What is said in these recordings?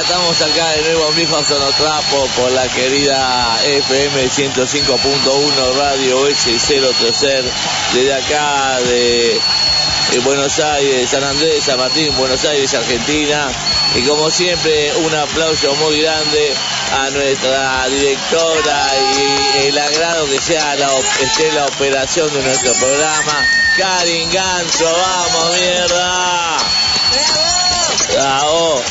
Estamos acá de nuevo en Mijos Sonotrapo por la querida FM 105.1 Radio S030 desde acá de Buenos Aires, San Andrés, San Martín, Buenos Aires, Argentina. Y como siempre, un aplauso muy grande a nuestra directora y el agrado que sea la, esté la operación de nuestro programa. Karin Ganso, vamos, mierda. Bravo.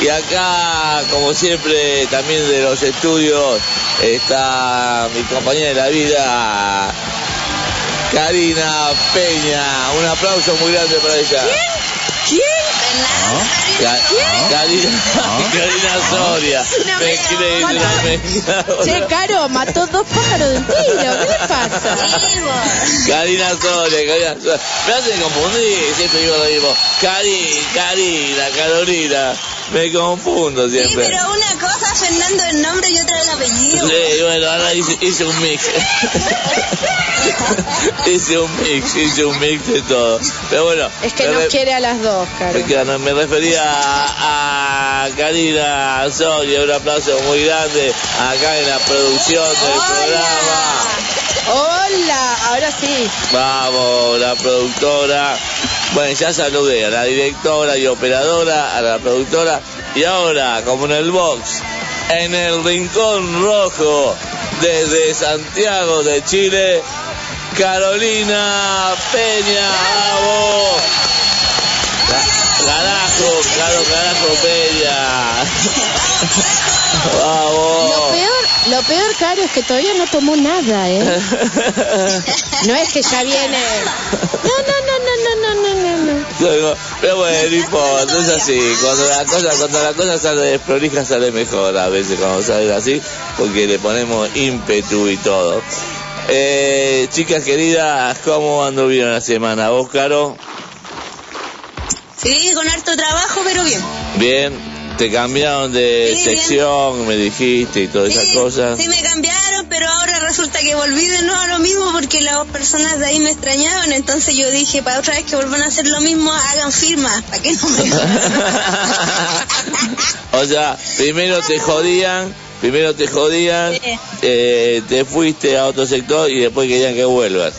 Y acá, como siempre, también de los estudios, está mi compañera de la vida, Karina Peña. Un aplauso muy grande para ella. ¿Quién? Ca- Karina, Karina Soria. Me crees, la Che, Caro, mató dos pájaros de un tiro. ¿Qué le pasa? Karina Soria, Karina Soria. Me hacen confundir, siempre digo lo mismo. Cari, Karina, Carolina. Me confundo Sí, siempre. pero una cosa Fernando el nombre y otra el apellido. Sí, bueno, ahora hice, hice un mix. hice un mix, hice un mix de todo. Pero bueno. Es que nos re- quiere a las dos, me, no, me refería a, a Karina Soria, un aplauso muy grande acá en la producción del programa. Hola, ahora sí. Vamos, la productora. Bueno, ya saludé a la directora y operadora, a la productora. Y ahora, como en el box, en el rincón rojo, desde Santiago de Chile, Carolina Peña. ¡Vamos! Ca- Carajo, caro, carajo, Peña. Lo Vamos. peor, lo peor, Caro, es que todavía no tomó nada, ¿eh? No es que ya viene. No, no, no, no, no, no, no. no. Pero bueno, no importa, es así. Cuando la cosa, cuando la cosa sale desprolija, sale mejor a veces cuando sale así, porque le ponemos ímpetu y todo. Eh, chicas queridas, ¿cómo anduvieron la semana? ¿Vos, Caro? Sí, con harto trabajo, pero bien. Bien te cambiaron de Sí, bien. sección, me dijiste y todas esas Sí, cosas. sí me cambiaron, pero ahora resulta que volví de nuevo a lo mismo porque las personas de ahí me extrañaban, entonces yo dije, para otra vez que vuelvan a hacer lo mismo, hagan firma, para que no me... o sea, primero te jodían, primero te jodían, Sí. eh, te fuiste a otro sector y después querían que vuelvas.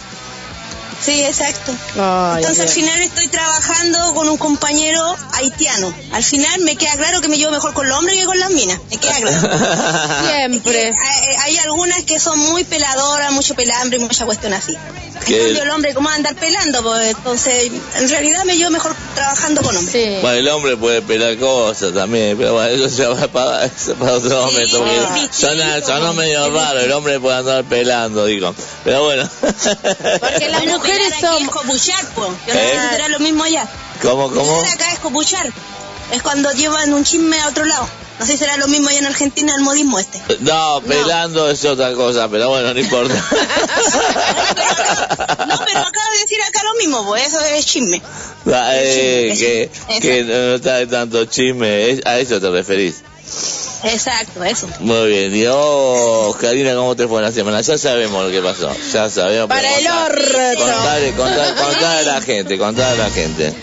Sí, exacto. Ay, Entonces al final estoy trabajando con un compañero haitiano. Al final me queda claro que me llevo mejor con los hombres que con las minas. Me queda claro. Siempre. Eh, hay algunas que son muy peladoras, mucho pelambre y mucha cuestión así. Que- En cambio el hombre, ¿cómo va a andar pelando? Pues entonces, en realidad me llevo mejor trabajando con hombres. Sí. Bueno, el hombre puede pelar cosas también, pero bueno, eso ya va para, eso para otro momento. Sí, sonó como- medio raro, el hombre puede andar pelando, digo. Pero bueno. Porque las mujeres son- es copuchar, po. Yo no ¿Eh? sé si será lo mismo allá. ¿Cómo, cómo? Acá es copuchar. Es cuando llevan un chisme a otro lado. No sé si será lo mismo allá en Argentina el modismo este. No, pelando es otra cosa, pero bueno, no importa. No, pero acaba de decir acá lo mismo, pues eso es chisme. Ah, eh, chisme, que, que no está de tanto chisme, es- a eso te referís. Exacto, eso. Muy bien, oh, Karina, ¿cómo te fue la semana? Ya sabemos lo que pasó, ya sabemos. Para el orto. Contale, contale, contale a la gente, contale a la gente.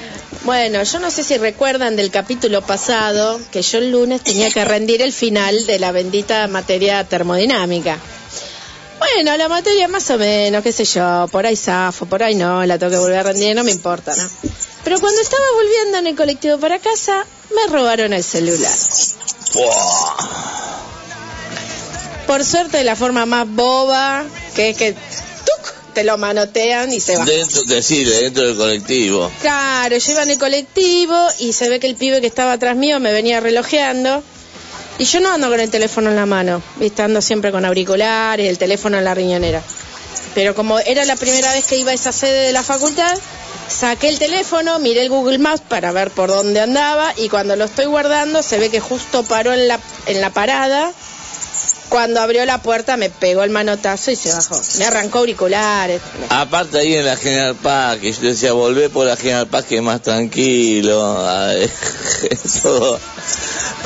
Bueno, yo no sé si recuerdan del capítulo pasado que yo el lunes tenía que rendir el final de la bendita materia termodinámica. Bueno, la materia más o menos, qué sé yo, por ahí zafo, por ahí no, la tengo que volver a rendir, no me importa, ¿no? Pero cuando estaba volviendo en el colectivo para casa, me robaron el celular. Por suerte, de la forma más boba, que es que ¡tuc! te lo manotean y se va. Dentro, decirle, dentro del colectivo. Claro, en el colectivo y se ve que el pibe que estaba atrás mío me venía relojeando. Y yo no ando con el teléfono en la mano, ¿viste? ando siempre con auriculares, el teléfono en la riñonera. Pero como era la primera vez que iba a esa sede de la facultad, saqué el teléfono, miré el Google Maps para ver por dónde andaba y cuando lo estoy guardando se ve que justo paró en la, en la parada. Cuando abrió la puerta me pegó el manotazo y se bajó. Me arrancó auriculares. Aparte ahí en la General Paz, que yo decía, volvé por la General Paz que es más tranquilo. Ay, todo.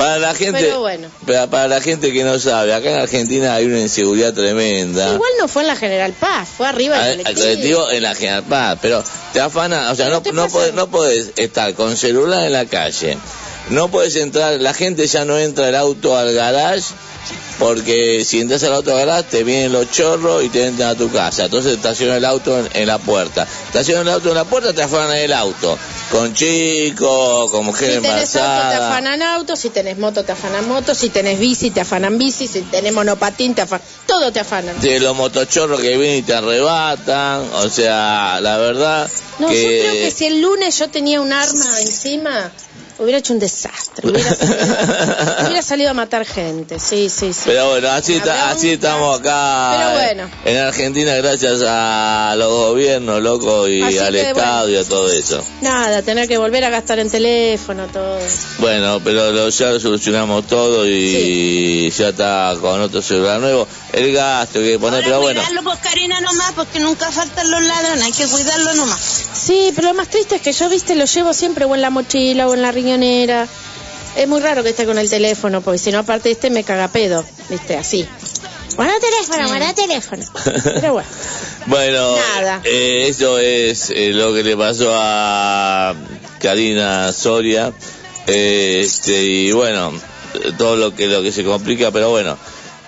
Para la gente, Pero bueno. para, para la gente que no sabe, acá en Argentina hay una inseguridad tremenda. Igual no fue en la General Paz, fue arriba del al colectivo. colectivo en la General Paz, pero te afana, o sea, no, no, podés, no podés estar con celular en la calle, no puedes entrar, la gente ya no entra el auto al garage, porque si entras al auto garage te vienen los chorros y te entran a tu casa, entonces estaciona el auto en, en la puerta, estaciona el auto en la puerta, te afanan el auto, con chicos, con mujeres Si tenés auto te afanan auto, si tenés moto te afanan moto, si tenés bici te afanan bici, si tenés monopatín te afanan... Todo te afanan. de los motochorros que vienen y te arrebatan, o sea, la verdad No, que... yo creo que si el lunes yo tenía un arma encima, hubiera hecho un desastre. Hubiera salido, hubiera salido a matar gente, sí, sí, sí. Pero bueno, así, está- así estamos acá Pero eh, bueno. en Argentina gracias a los gobiernos, loco, y Así al que, Estado y a todo eso. Nada, tener que volver a gastar en teléfono, todo. Bueno, pero lo, ya lo solucionamos todo y ya está con otro celular nuevo. El gasto que hay que poner, Ahora pero bueno. cuidarlo, pues Karina nomás, porque nunca faltan los ladrones, hay que cuidarlo nomás. Sí, pero lo más triste es que yo, viste, lo llevo siempre o en la mochila o en la riñonera. Es muy raro que esté con el teléfono, porque si no, aparte de este, me caga pedo, viste, así. Guarda teléfono, guarda teléfono. Pero bueno. Bueno, Nada. eh, eso es eh, lo que le pasó a Karina Soria. Eh, este, y bueno, todo lo que, lo que se complica, pero bueno.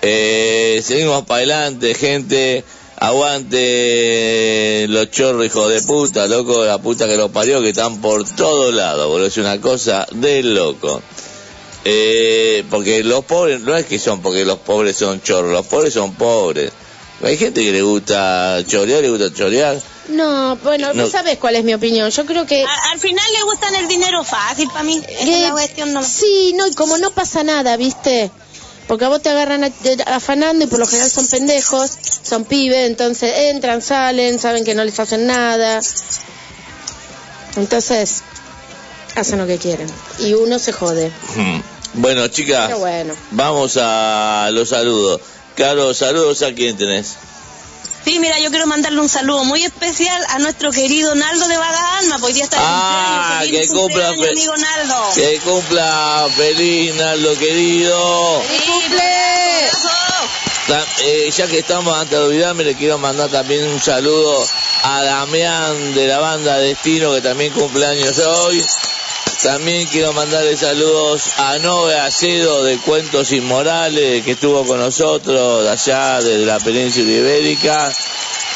Eh, seguimos para adelante, gente. Aguante los chorros, hijos de puta, loco, la puta que los parió, que están por todos lados, boludo. Es una cosa de loco. Eh, porque los pobres, no es que son porque los pobres son chorros, los pobres son pobres. Hay gente que le gusta chorear, le gusta chorear. No, bueno, No. no sabes cuál es mi opinión. Yo creo que... A- al final le gustan el dinero fácil para mí. Es que- una cuestión nomás. sí, no, y como no pasa nada, viste. Porque a vos te agarran de- afanando y por lo general son pendejos, son pibes, entonces entran, salen, saben que no les hacen nada. Entonces, hacen lo que quieren. Y uno se jode. Hmm. Bueno, chicas, bueno. vamos a los saludos. Carlos, saludos a quién tenés. Sí, mira, yo quiero mandarle un saludo muy especial a nuestro querido Naldo de Vaga Alma, porque hoy día está Ah, cumpleaños. Feliz que cumpla amigo Naldo. Que cumpla feliz, Naldo querido. Cumple! eh, ya que estamos, antes de olvidarme, le quiero mandar también un saludo a Damián de la banda Destino, que también cumpleaños hoy. También quiero mandarle saludos a Noé Acedo de Cuentos Inmorales, que estuvo con nosotros allá desde la península ibérica.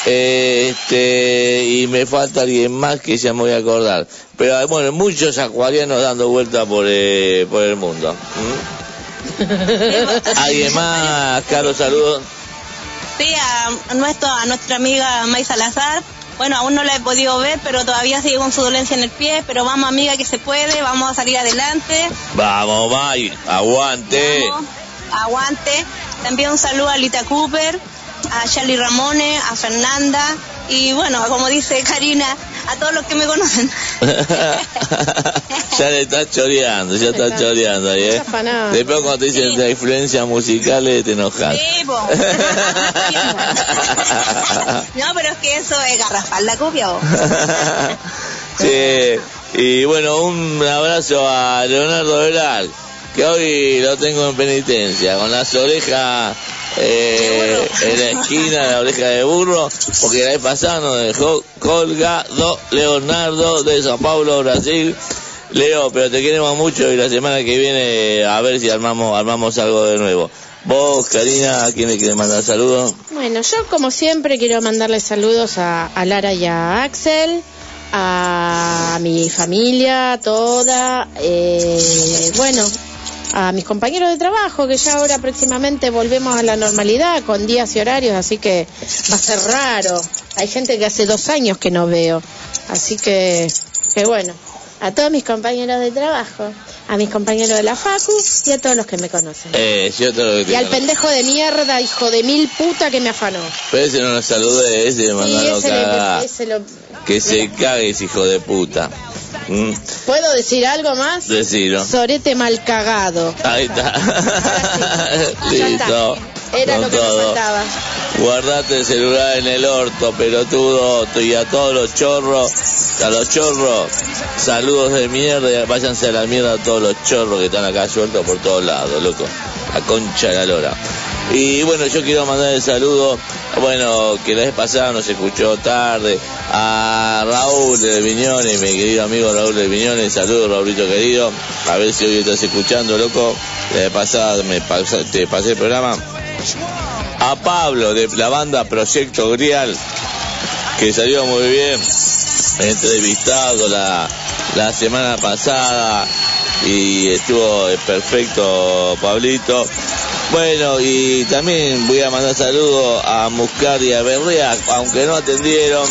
Eh, Este, y me falta alguien más que ya me voy a acordar. Pero bueno, muchos acuarianos dando vuelta por, eh, por el mundo. ¿Mm? ¿Alguien más, Carlos? Saludos. Sí, a nuestro, a nuestra amiga May Salazar. Bueno, aún no la he podido ver, pero todavía sigue con su dolencia en el pie. Pero vamos, amiga, que se puede. Vamos a salir adelante. Vamos, May, aguante. Vamos, aguante. También un saludo a Lita Cooper, a Charlie Ramones, a Fernanda. Y bueno, como dice Karina, a todos los que me conocen. ya le estás choreando, ya estás Está. choreando ahí, ¿eh? Después cuando te dicen de influencias musicales te enojas. Sí. No, pero es que eso es garrafal la copia, vos. sí, y bueno, un abrazo a Leonardo Veral, que hoy lo tengo en penitencia, con las orejas eh, en la esquina, la oreja de burro, porque la vez pasada nos dejó colgado Leonardo de Sao Paulo, Brasil. Leo, pero te queremos mucho y la semana que viene a ver si armamos armamos algo de nuevo. Vos, Karina, ¿a quién le quieres mandar saludos? Bueno, yo como siempre quiero mandarle saludos a, a Lara y a Axel, a mi familia toda, eh, bueno, a mis compañeros de trabajo, que ya ahora próximamente volvemos a la normalidad con días y horarios, así que va a ser raro. Hay gente que hace dos años que no veo, así que, que bueno, a todos mis compañeros de trabajo, a mis compañeros de la Facu y a todos los que me conocen. Eh, yo te lo que te Y al conozco. pendejo de mierda, hijo de mil puta que me afanó. Pero ese no nos saludé, ese Sí, le, ese lo... Que se cague ese hijo de puta. Mm, ¿Puedo decir algo más? decilo. Sorete mal cagado. Ahí está. Ya Listo. está. Era Con lo que me todo. faltaba. Guardate el celular en el orto, pelotudo. Y a todos los chorros, a los chorros, saludos de mierda. Váyanse a la mierda a todos los chorros que están acá sueltos por todos lados, loco. La concha de la lora. Y bueno, yo quiero mandar el saludo, bueno, que la vez pasada nos escuchó tarde, a Raúl de Viñones, mi querido amigo Raúl de Viñones, saludos Raulito querido, a ver si hoy estás escuchando, loco, la vez pasada me pasa- te pasé el programa, a Pablo de la banda Proyecto Grial, que salió muy bien, entrevistado la, la semana pasada y estuvo perfecto Pablito. Bueno, y también voy a mandar saludos a Muscar y a Berrea, aunque no atendieron,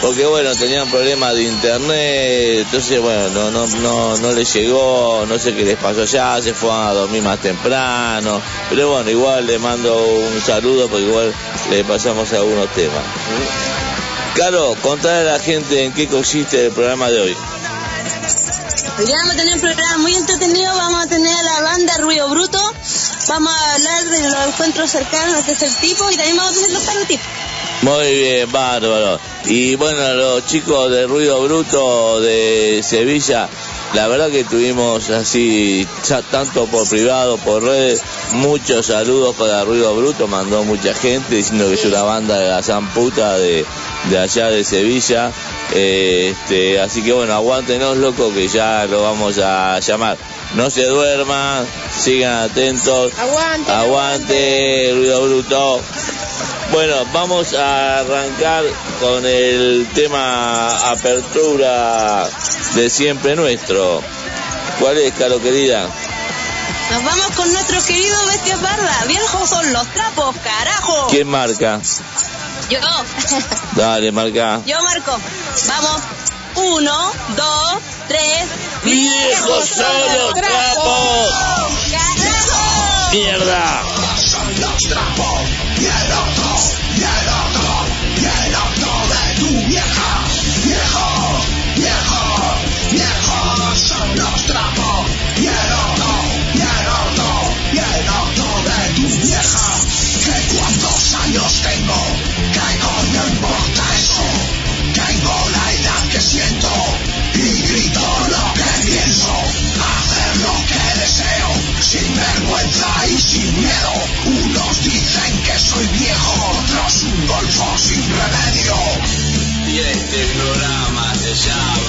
porque bueno, tenían problemas de internet, entonces bueno, no, no, no, no les llegó, no sé qué les pasó allá, se fueron a dormir más temprano, pero bueno, igual le mando un saludo porque igual le pasamos algunos temas. Caro, contale a la gente en qué consiste el programa de hoy. Hoy vamos a tener un programa muy entretenido, vamos a tener a la banda Ruido Bruto, vamos a hablar de los encuentros cercanos al tercer tipo y también vamos a tener los parotipos. Muy bien, bárbaro. Y bueno, los chicos de Ruido Bruto de Sevilla, la verdad que tuvimos así, ya tanto por privado, por redes, muchos saludos para Ruido Bruto, mandó mucha gente diciendo que es una banda de la san puta de, de allá de Sevilla. Eh, este, así que bueno, aguántenos loco que ya lo vamos a llamar. No se duerman, sigan atentos. Aguante. Aguante, ruido bruto. Bueno, vamos a arrancar con el tema apertura de siempre nuestro. ¿Cuál es, Caro querida? Nos vamos con nuestros queridos bestias pardas, viejos son los trapos, carajo. ¿Quién marca? Yo, Dale, marca. yo marco. Vamos, uno, dos, tres. ¡Viejos son los trapos! ¡Mierda! Y este programa se llama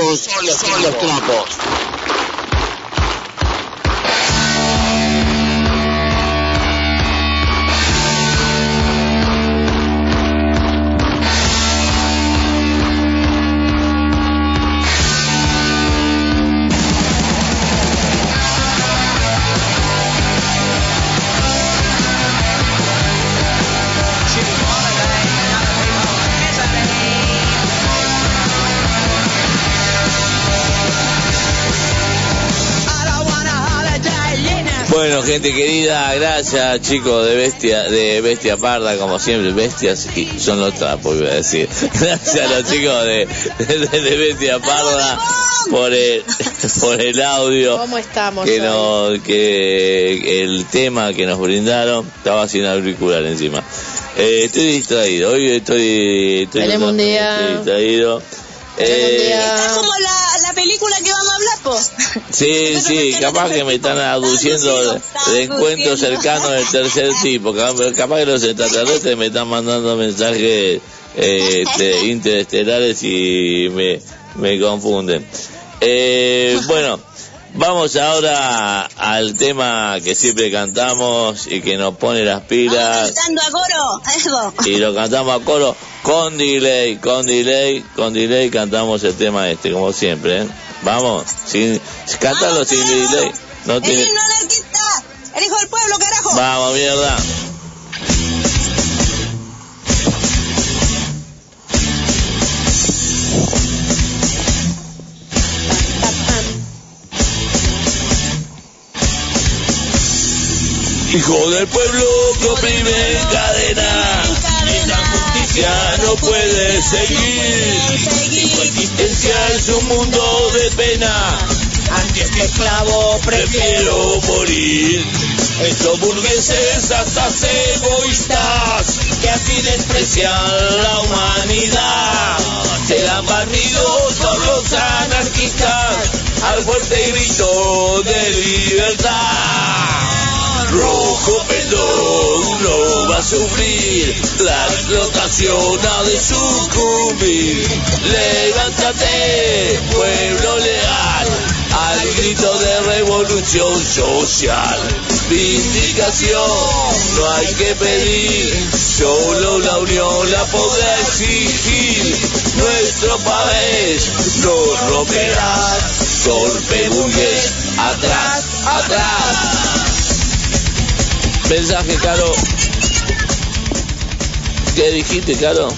los, son los trapos. Bueno, gente querida, gracias chicos de Bestia, de Bestia Parda, como siempre, bestias y son los trapos, iba a decir. Gracias a los chicos de, de, de Bestia Parda por el, por el audio. ¿Cómo estamos? que hoy? no, que el tema que nos brindaron estaba sin auricular encima. Eh, estoy distraído, hoy estoy, estoy estoy distraído. Día. Está como la, la película que vamos a hablar, po. Sí, sí, capaz que me están aduciendo de, encuentros cercanos del tercer tipo. Capaz capaz que los extraterrestres me están mandando mensajes eh, este, interestelares y me, me confunden. Eh, bueno, vamos ahora al tema que siempre cantamos y que nos pone las pilas cantando a coro, algo. y lo cantamos a coro con delay, con delay, con delay cantamos el tema este, como siempre, ¿eh? Vamos, sin, cántalo sin delay. No El tiene... himno anarquista, el hijo del pueblo, carajo. Vamos, mierda. Hijo del pueblo que oprime en cadena, esta justicia no puede seguir. Su existencia es un mundo de pena. Antes que esclavo prefiero morir. Estos burgueses hasta egoístas que así desprecian la humanidad. Se han barrido por los anarquistas al fuerte grito de libertad. Rojo pelón no va a sufrir, la explotación ha de sucumbir. Levántate, pueblo leal, al grito de revolución social. Vindicación no hay que pedir, solo la unión la podrá exigir. Nuestro país no romperá, burgués, atrás, atrás. Mensaje, Caro. ¿Qué dijiste, Caro?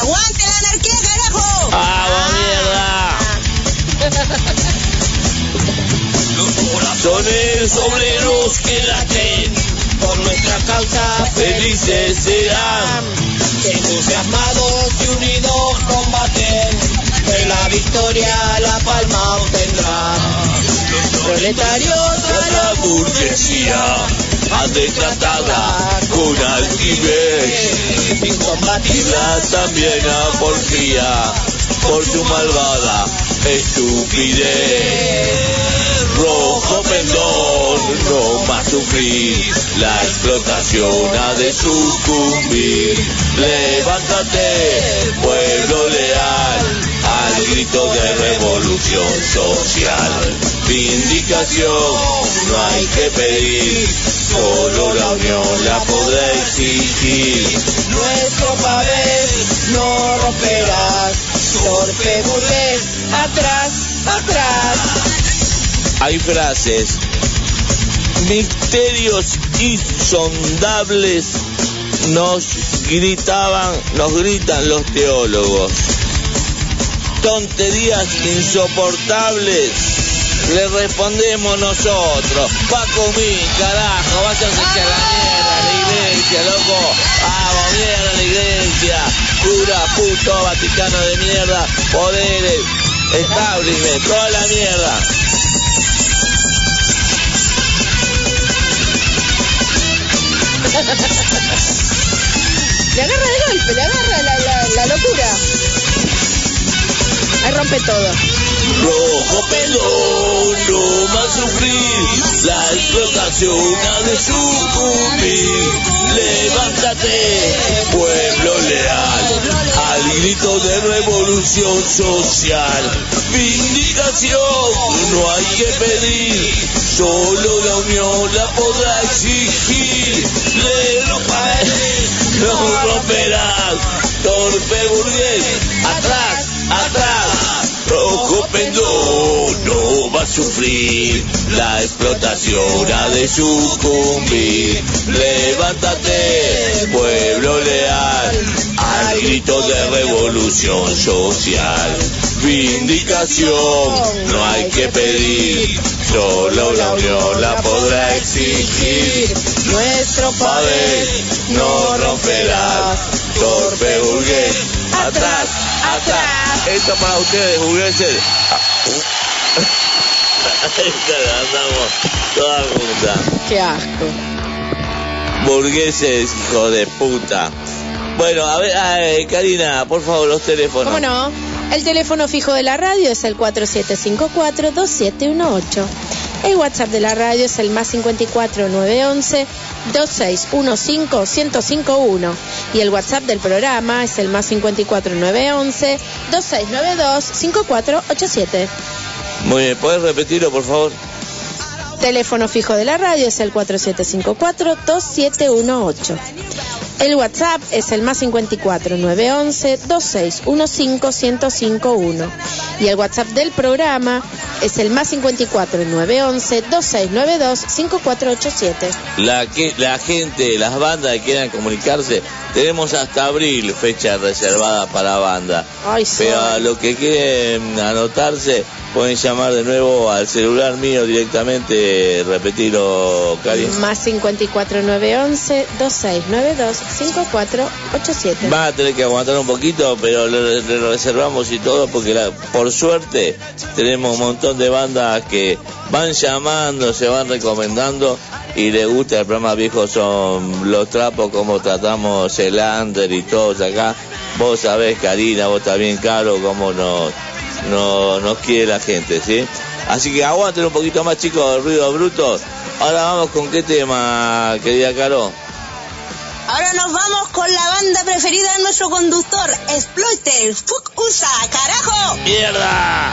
Aguante la anarquía, carajo. ¡Vamos, mierda! Son esos obreros que laten por nuestra causa felices serán. Entusiasmados y unidos combaten, de la victoria la palma obtendrán. Proletarios a la burguesía, han de tratarla con altivez, sin combatirla también a porfía, por su malvada estupidez. Rojo pendón, no más sufrir, la explotación ha de sucumbir. Levántate, pueblo leal, grito de revolución social. Vindicación no hay que pedir, solo la unión la podrá exigir. Nuestro papel no romperás, torpe burgués, atrás, atrás. Hay frases, misterios insondables nos gritaban, nos gritan los teólogos. Tonterías insoportables le respondemos nosotros. Paco mi carajo, váyanse a la mierda, la iglesia, loco. Vamos, mierda, la iglesia. Cura, puto, Vaticano de mierda, poderes, establishment, toda la mierda. Le agarra de golpe, le agarra la, locura. Ahí rompe todo. Rojo pelón, no más sufrir, la explotación ha de sucumbir. Levántate, pueblo leal, al grito de revolución social. Vindicación no hay que pedir, solo la unión la podrá exigir. Le lo no romperás, torpe burgués, atrás, atrás. No va a sufrir, la explotación ha de sucumbir. Levántate, pueblo leal, al grito de revolución social. Vindicación no hay que pedir, solo la unión la podrá exigir. Nuestro padre no romperás, torpe burgués, atrás, Esto para ustedes, burgueses. Andamos toda. Qué asco. Burgueses, hijo de puta. Bueno, a ver, Karina, por favor, los teléfonos. ¿Cómo no? El teléfono fijo de la radio es el 4754-2718. El WhatsApp de la radio es el más 54 911 2615 1051 y el WhatsApp del programa es el más 54 911 2692 5487. Muy bien, ¿puedes repetirlo, por favor? Teléfono fijo de la radio es el 4754 2718. El WhatsApp es el más 54 911 2615 1051 y el WhatsApp del programa es el más 54 911 2692 5487. La, que, la gente, las bandas que quieran comunicarse, tenemos hasta abril fecha reservada para banda. Ay, sí. Pero a los que quieren anotarse, pueden llamar de nuevo al celular mío directamente, repetirlo, Cari. Más 54 911 2692 5487. Va a tener que aguantar un poquito, pero le, le reservamos y todo porque la- por suerte tenemos un montón de bandas que van llamando, se van recomendando y les gusta el programa viejo son los trapos como tratamos el under y todos acá. Vos sabés, Karina, vos también, Caro, cómo nos, nos, nos quiere la gente, ¿sí? Así que aguanten un poquito más, chicos, ruido bruto. Ahora vamos con qué tema, querida Caro. Ahora nos vamos con la banda preferida de nuestro conductor, Exploiter. Fuck USA, carajo. ¡Mierda!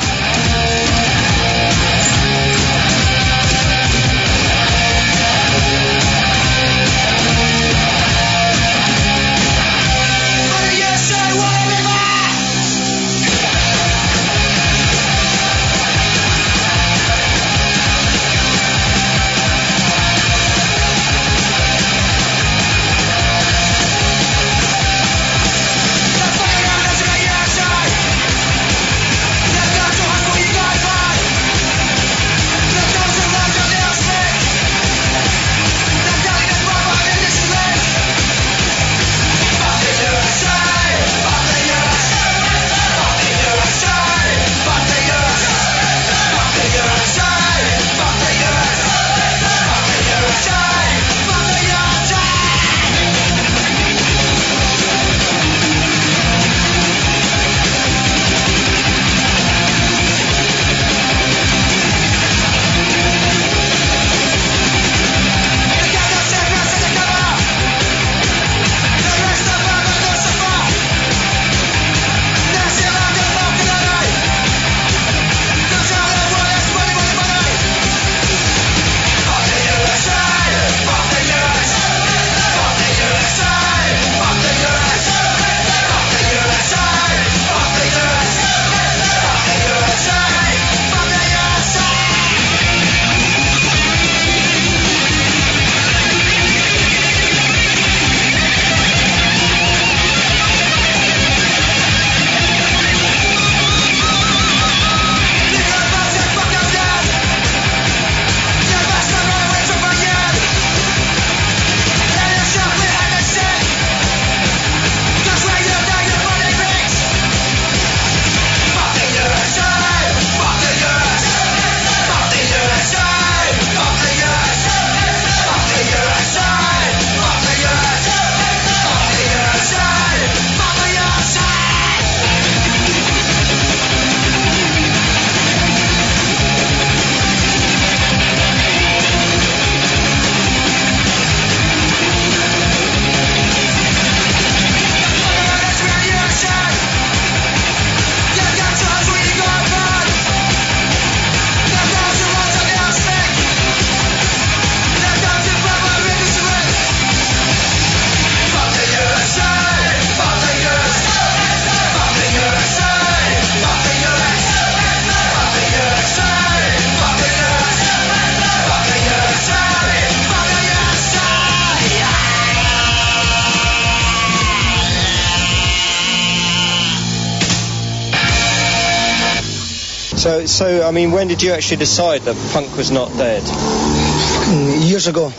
So, I mean, when did you actually decide that punk was not dead? Mm, Years ago,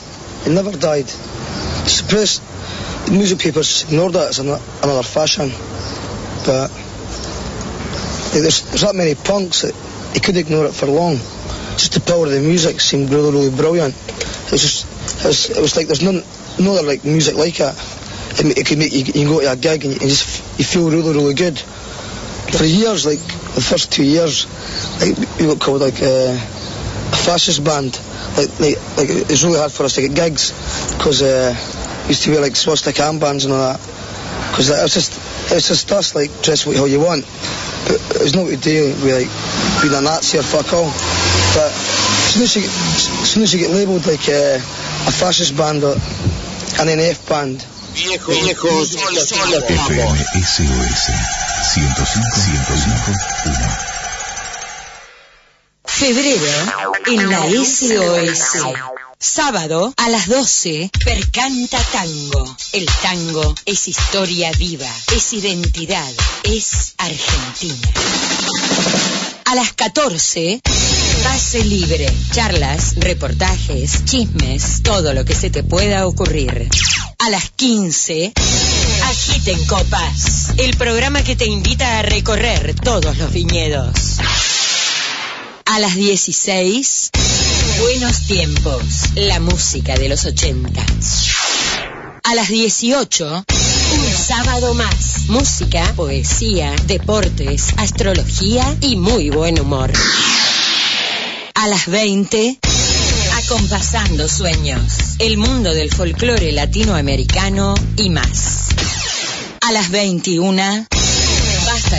it never died. Suppressed music papers ignored it as an, another fashion, but there's, there's that many punks that you could ignore it for long. Just the power of the music seemed really, really brilliant. It was just, it was, it was like there's none, no other like music like it. It, it could make you, you can go to a gig and you, and just you feel really, really good. For years, like the first two years, like we got called like uh, a fascist band. Like, like, like it was really hard for us to get gigs because uh, used to be like swastika armbands and all that. Because it was just, it was just us like dress how you want. But it was not to do with like being a Nazi or fuck all. But as soon as you, as soon as you get labelled like uh, a fascist band or an NF band, Viejos, viejos, son los, son los trapos. FM SOS 105 105 Febrero en la SOS. Sábado a las 12, Percanta Tango. El tango es historia viva, es identidad, es Argentina. A las 14, Pase Libre. Charlas, reportajes, chismes, todo lo que se te pueda ocurrir. A las 15, Agiten Copas. El programa que te invita a recorrer todos los viñedos. A las 16, Buenos Tiempos, la música de los 80. A las 18, un sábado más. Música, poesía, deportes, astrología y muy buen humor. A las 20, acompasando sueños. El mundo del folclore latinoamericano y más. A las 21,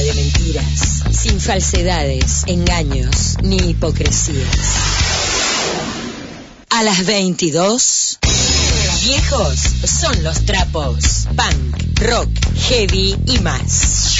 de mentiras, sin falsedades, engaños ni hipocresías. A las 22, viejos son los trapos, punk, rock, heavy y más.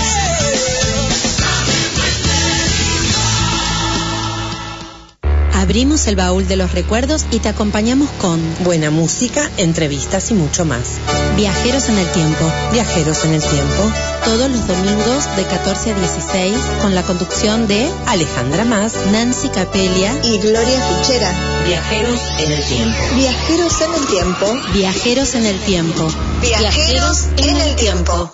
Abrimos el baúl de los recuerdos y te acompañamos con Buena música, entrevistas y mucho más. Viajeros en el Tiempo. Viajeros en el tiempo. Todos los domingos de 14 a 16 con la conducción de Alejandra Más. Nancy Capelia. y Gloria Fichera. Viajeros en el tiempo. Viajeros en el tiempo. Viajeros en el Tiempo. Viajeros en el tiempo.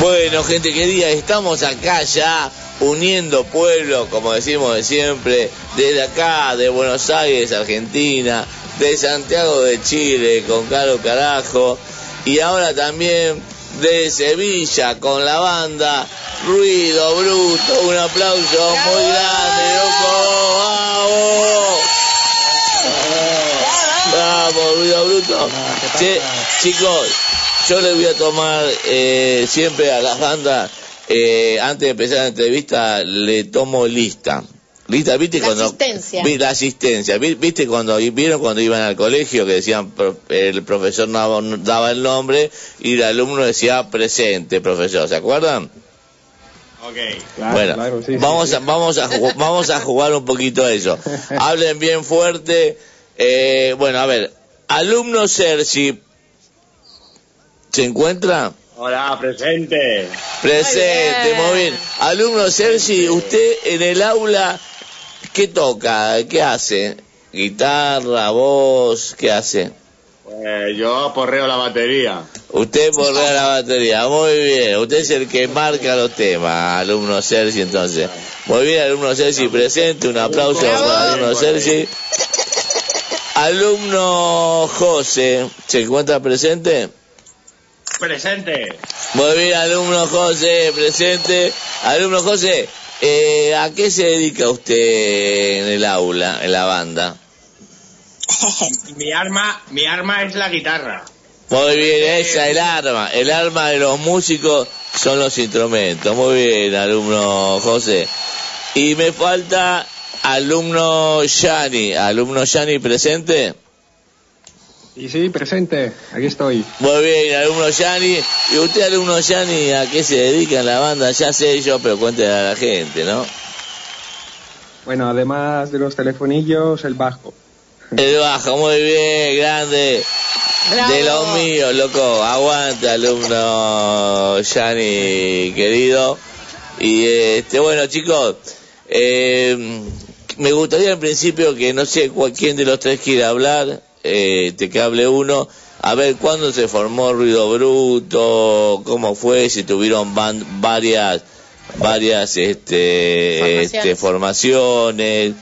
Bueno, gente querida, estamos acá ya uniendo pueblos, como decimos de siempre, desde acá, de Buenos Aires, Argentina, de Santiago de Chile, con Caro Carajo, y ahora también de Sevilla, con la banda Ruido Bruto. Un aplauso muy grande, loco. ¡Bravo! vamos, ruido bruto. Che, chicos, yo les voy a tomar eh, siempre a las bandas, eh, antes de empezar la entrevista, le tomo lista. Lista, ¿viste La cuando asistencia. vi- la asistencia, Vi- ¿viste cuando vieron cuando iban al colegio que decían pro- el profesor daba, daba el nombre y el alumno decía presente, profesor, ¿se acuerdan? bueno, vamos a vamos a vamos a jugar un poquito a eso. Hablen bien fuerte. Eh, bueno, a ver, alumno Sergi, ¿se encuentra? Hola, presente. Presente, muy bien. Alumno Sergi, usted en el aula, ¿qué toca? ¿Qué hace? ¿Guitarra, voz? ¿Qué hace? Pues yo aporreo la batería. Usted borrea la batería, muy bien. Usted es el que marca los temas, alumno Sergi, entonces. Muy bien, alumno Sergi presente. Un aplauso para alumno Sergi. Alumno José, ¿se encuentra presente? Presente. Muy bien, alumno José, presente. Alumno José, eh, ¿a qué se dedica usted en el aula, en la banda? Mi arma, mi arma es la guitarra. Muy bien, esa, el arma. El arma de los músicos son los instrumentos. Muy bien, alumno José. Y me falta alumno Yani. ¿Alumno Yani presente? Y sí, presente, aquí estoy. Muy bien, alumno Yani. ¿Y usted, alumno Yani, a qué se dedica en la banda? Ya sé yo, pero cuéntele a la gente, ¿no? Bueno, además de los telefonillos, el bajo. El bajo, muy bien, grande. Bravo. De los míos, loco. Aguanta, alumno Yani, querido. Y este, bueno, chicos, eh, me gustaría en principio que no sé cuál- quién de los tres quiere hablar, eh, te que hable uno. A ver, ¿cuándo se formó Ruido Bruto? ¿Cómo fue? Si tuvieron varias, varias, este, Formaciones. este, formaciones,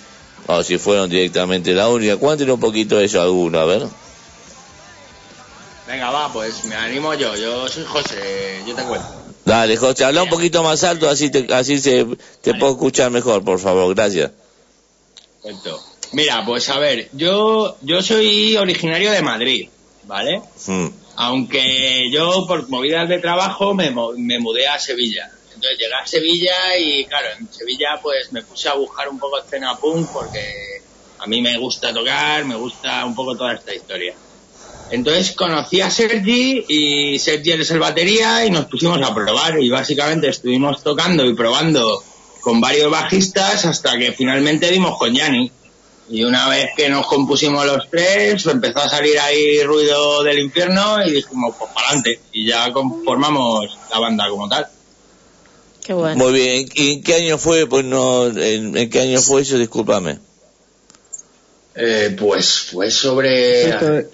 o si fueron directamente la única. Cuéntenos un poquito de eso a alguno, a ver. Venga, va, pues me animo yo. Yo soy José, yo te cuento. Dale, José, habla un poquito más alto, así te, así se, te puedo escuchar mejor, por favor, gracias. Cuento. Mira, pues a ver, yo, yo soy originario de Madrid, ¿vale? Mm. Aunque yo por movidas de trabajo me, me mudé a Sevilla. Entonces llegué a Sevilla y claro, en Sevilla pues me puse a buscar un poco escena punk porque a mí me gusta tocar, me gusta un poco toda esta historia. Entonces conocí a Sergi y Sergi es el batería y nos pusimos a probar y básicamente estuvimos tocando y probando con varios bajistas hasta que finalmente dimos con Yanni. Y una vez que nos compusimos los tres, empezó a salir ahí ruido del infierno y dijimos, pues para adelante. Y ya conformamos la banda como tal. Qué bueno. Muy bien, ¿y en qué año fue? Pues no, en, en qué año fue eso? Discúlpame. Eh, pues fue sobre... Esto,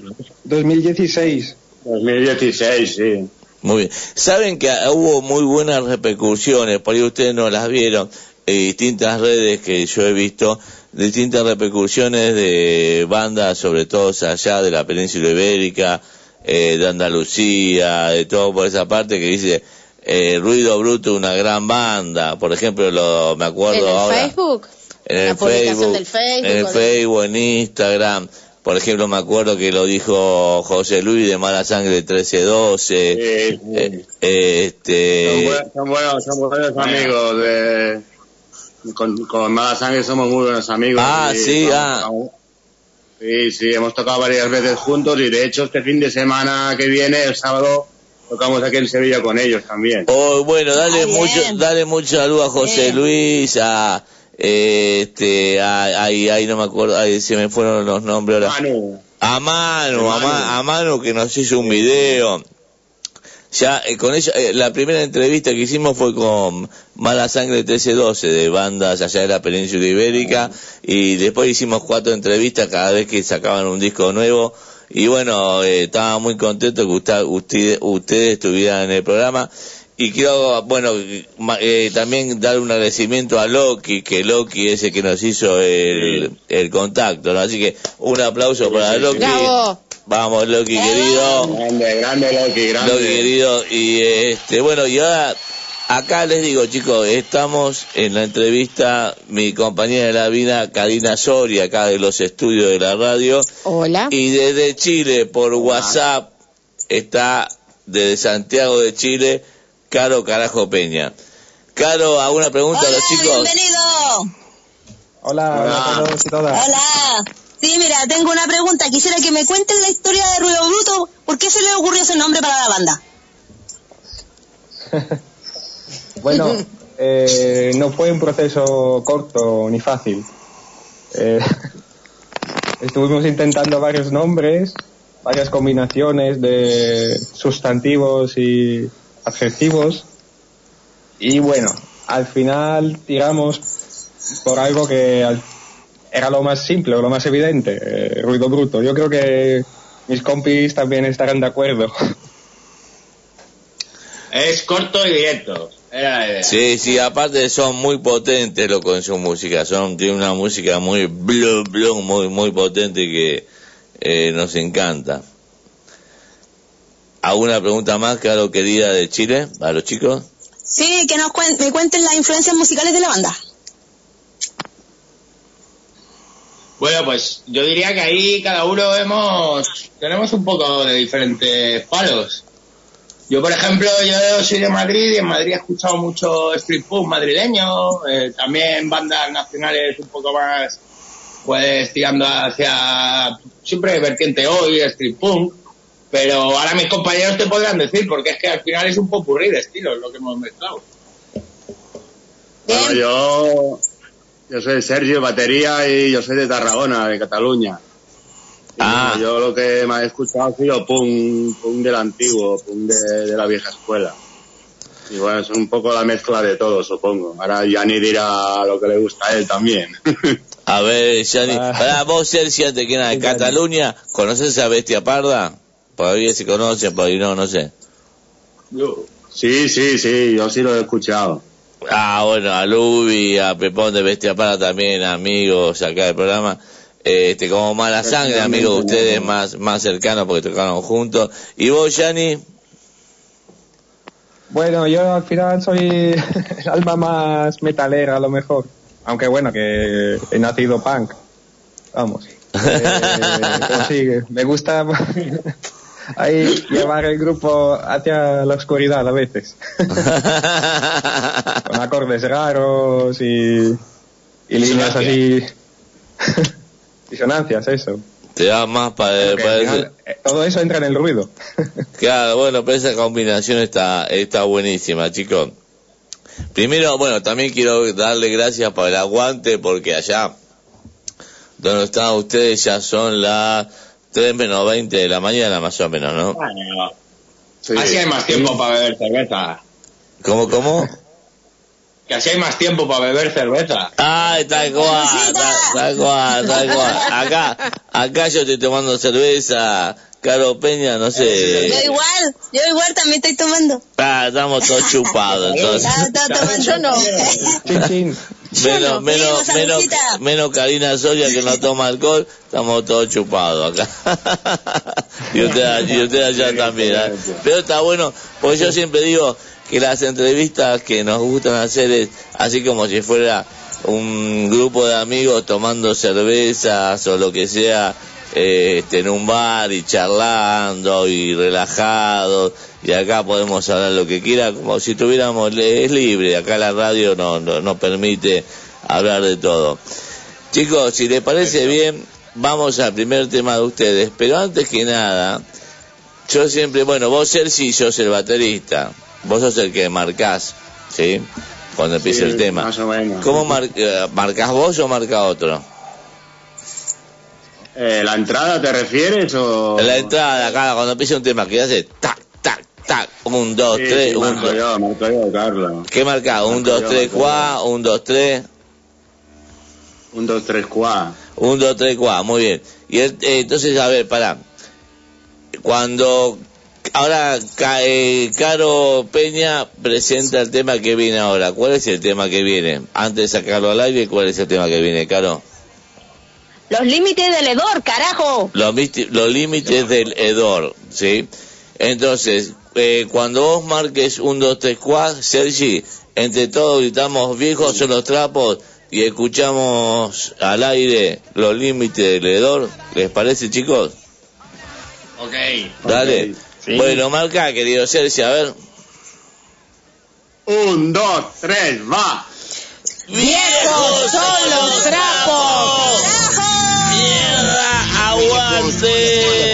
2016. 2016, sí. Muy bien. Saben que hubo muy buenas repercusiones, por ahí ustedes no las vieron, en distintas redes que yo he visto, distintas repercusiones de bandas, sobre todo allá de la península ibérica, eh, de Andalucía, de todo por esa parte que dice eh, Ruido Bruto, una gran banda, por ejemplo, lo, me acuerdo ¿En el ahora. Facebook? En el La publicación Facebook, del Facebook, en el Facebook, en Instagram. Por ejemplo, me acuerdo que lo dijo José Luis de Mala Sangre 1312. eh, este, Son, buen- son buenos, son buenos amigos de... Con, con Mala Sangre somos muy buenos amigos. Ah, y sí, ah. Sí, sí, hemos tocado varias veces juntos y de hecho este fin de semana que viene, el sábado, tocamos aquí en Sevilla con ellos también. Oh, bueno, dale mucho, dale mucho saludo a José Luis, a, eh, este, a- ahí, ahí no me acuerdo, ahí se me fueron los nombres ahora. Manu. A Manu, a, Ma- a Manu que nos hizo un video. Ya, eh, con ella, eh, la primera entrevista que hicimos fue con Mala Sangre 1312 de bandas allá de la península ibérica y después hicimos cuatro entrevistas cada vez que sacaban un disco nuevo y bueno, eh, estaba muy contento que usted, usted- ustedes estuvieran en el programa y quiero, bueno, ma- eh, también dar un agradecimiento a Loki, que Loki es el que nos hizo el, el contacto, ¿no? Así que un aplauso para Loki. Bravo. Vamos, Loki, querido. Grande, grande Loki, grande. Loki, querido. Y este, bueno, y ahora Acá les digo, chicos, estamos en la entrevista, mi compañera de la vida, Karina Soria, acá de los estudios de la radio. Hola. Y desde Chile, por WhatsApp, está desde Santiago de Chile, Caro Carajo Peña. Caro, ¿alguna pregunta a los chicos? Bienvenido. Hola, hola a todos y todas. Hola. Sí, mira, tengo una pregunta. Quisiera que me cuenten la historia de Ruido Bruto. ¿Por qué se le ocurrió ese nombre para la banda? Bueno, eh, no fue un proceso corto ni fácil. Eh, estuvimos intentando varios nombres, varias combinaciones de sustantivos y adjetivos. Y bueno, al final tiramos por algo que al- era lo más simple, o lo más evidente, eh, ruido bruto. Yo creo que mis compis también estarán de acuerdo. Es corto y directo. Era la idea. Sí, sí, aparte son muy potentes lo con su música, son tiene una música muy blum, blum, muy muy potente que eh, nos encanta. ¿Alguna pregunta más, Caro querida de Chile, a los chicos? Sí, que nos cuen- me cuenten las influencias musicales de la banda. Bueno, pues yo diría que ahí cada uno hemos tenemos un poco de diferentes palos. Yo, por ejemplo, yo soy de Madrid y en Madrid he escuchado mucho street punk madrileño, eh, también bandas nacionales un poco más, pues tirando hacia siempre vertiente hoy, street punk, pero ahora mis compañeros te podrán decir, porque es que al final es un popurrí de estilos lo que hemos mezclado. Yo, yo soy Sergio, batería, y yo soy de Tarragona, de Cataluña. Y Ah. yo lo que me he escuchado ha sido punk, punk del antiguo, punk de, de la vieja escuela. Y bueno, es un poco la mezcla de todo, supongo. Ahora Yanni dirá lo que le gusta a él también. A ver, Gianni, para vos, Sergio, antes que nada, de Cataluña, ¿conoces a Bestia Parda? Por ahí se conocen, por ahí no, no sé. Sí, sí, sí, yo sí lo he escuchado. Ah, bueno, a Lubi, a Pepón de Bestia Parda también, amigos acá del programa. Este, como mala sangre, amigos de ustedes más, más cercanos porque tocaron juntos. ¿Y vos, Gianni? Bueno, yo al final soy el alma más metalera a lo mejor. Aunque bueno, que he nacido punk. Vamos. Eh, pero sí, me gusta ahí llevar el grupo hacia la oscuridad a veces. Con acordes raros y, y líneas así. Disonancias, eso. Te da más para... Final, eh, todo eso entra en el ruido. Claro, bueno, pero esa combinación está, está buenísima, chicos. Primero, bueno, también quiero darle gracias por el aguante, porque allá donde están ustedes ya son las 3 menos 20 de la mañana, más o menos, ¿no? Bueno, así hay más tiempo para beber cerveza. ¿Cómo, cómo? Que así hay más tiempo para beber cerveza. Ay, tal cual, tal, tal cual, tal cual. Acá, acá yo estoy tomando cerveza, Caro Peña, no sé. Yo igual, yo igual también estoy tomando. Ah, estamos todos chupados, entonces. Estaba estaba tomando. Yo no. Menos, menos, menos, saludcita. menos Karina Soria que no toma alcohol, estamos todos chupados acá. y usted, y usted allá también. ¿eh? Pero está bueno, porque yo siempre digo que las entrevistas que nos gustan hacer es así como si fuera un grupo de amigos tomando cervezas o lo que sea eh, este, en un bar y charlando y relajados y acá podemos hablar lo que quiera como si tuviéramos es libre acá la radio no no, no permite hablar de todo. Chicos si les parece bien vamos al primer tema de ustedes. Pero antes que nada yo siempre bueno vos Sergi sos el baterista. Vos sos el que marcás sí cuando empiece Sí, el tema. Más o menos. ¿Cómo mar- eh, marcas vos o marca otro? Eh, ¿La entrada te refieres o...? La entrada, acá, cuando empieza un tema, que hace tac, tac, un, dos, Sí, tres, sí, un, marco dos. yo, marco yo, Carlos. ¿Qué marca? Un, dos, yo, tres, cuá, un, dos, tres, Un, dos, tres, cuá. un, dos, tres, cuá, muy bien. Y el- eh, entonces, a ver, pará. Cuando ahora Ca- eh, Caro Peña presenta el tema que viene ahora, ¿cuál es el tema que viene? Antes de sacarlo al aire, ¿cuál es el tema que viene, Caro? Los límites del hedor, carajo. los, los límites del hedor, ¿sí? Entonces, eh, cuando vos marques un, dos, tres, cuatro, Sergi, entre todos gritamos viejos son los trapos y escuchamos al aire los límites del hedor. ¿Les parece, chicos? Ok. Dale. Sí. Bueno, marca, querido Sergi, a ver. Un, dos, tres, va. ¡Viejos son los trapos! ¡Mierda! ¡Aguante!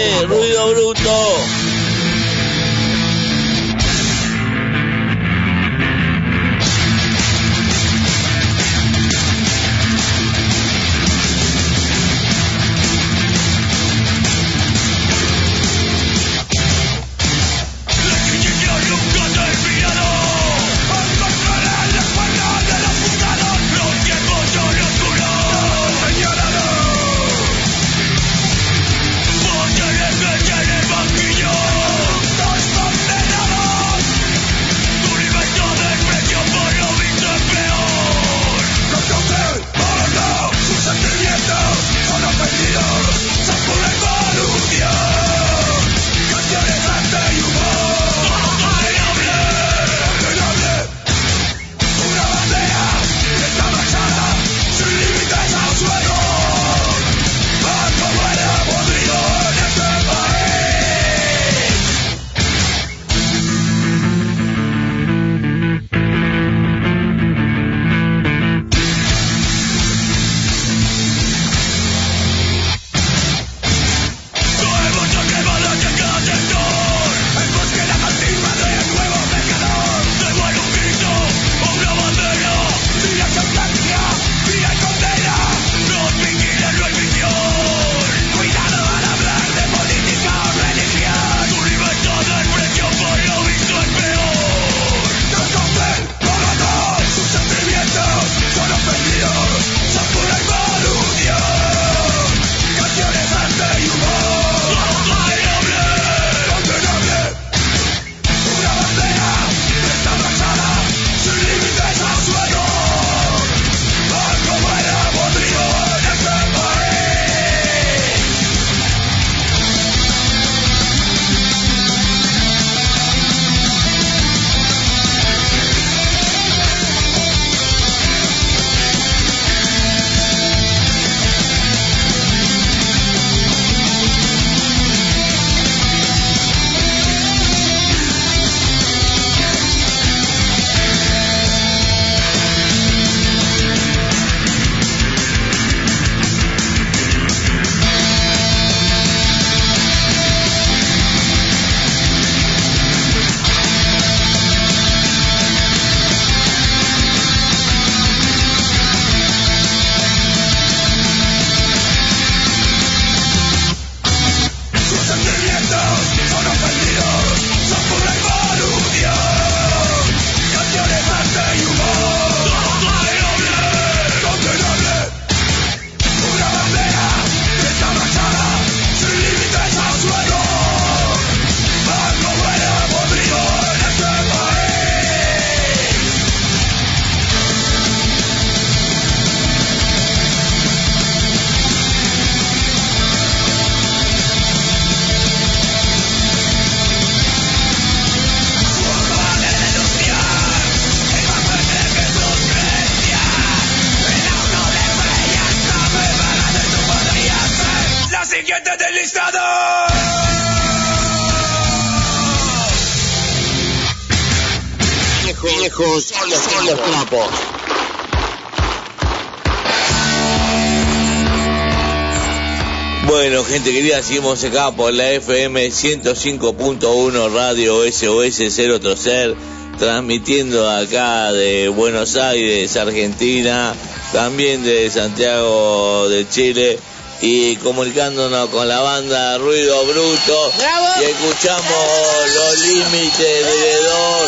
Gente querida, seguimos acá por la FM 105.1 Radio SOS 0 Trocer, transmitiendo acá de Buenos Aires, Argentina, también de Santiago de Chile y comunicándonos con la banda Ruido Bruto y escuchamos los límites del hedor,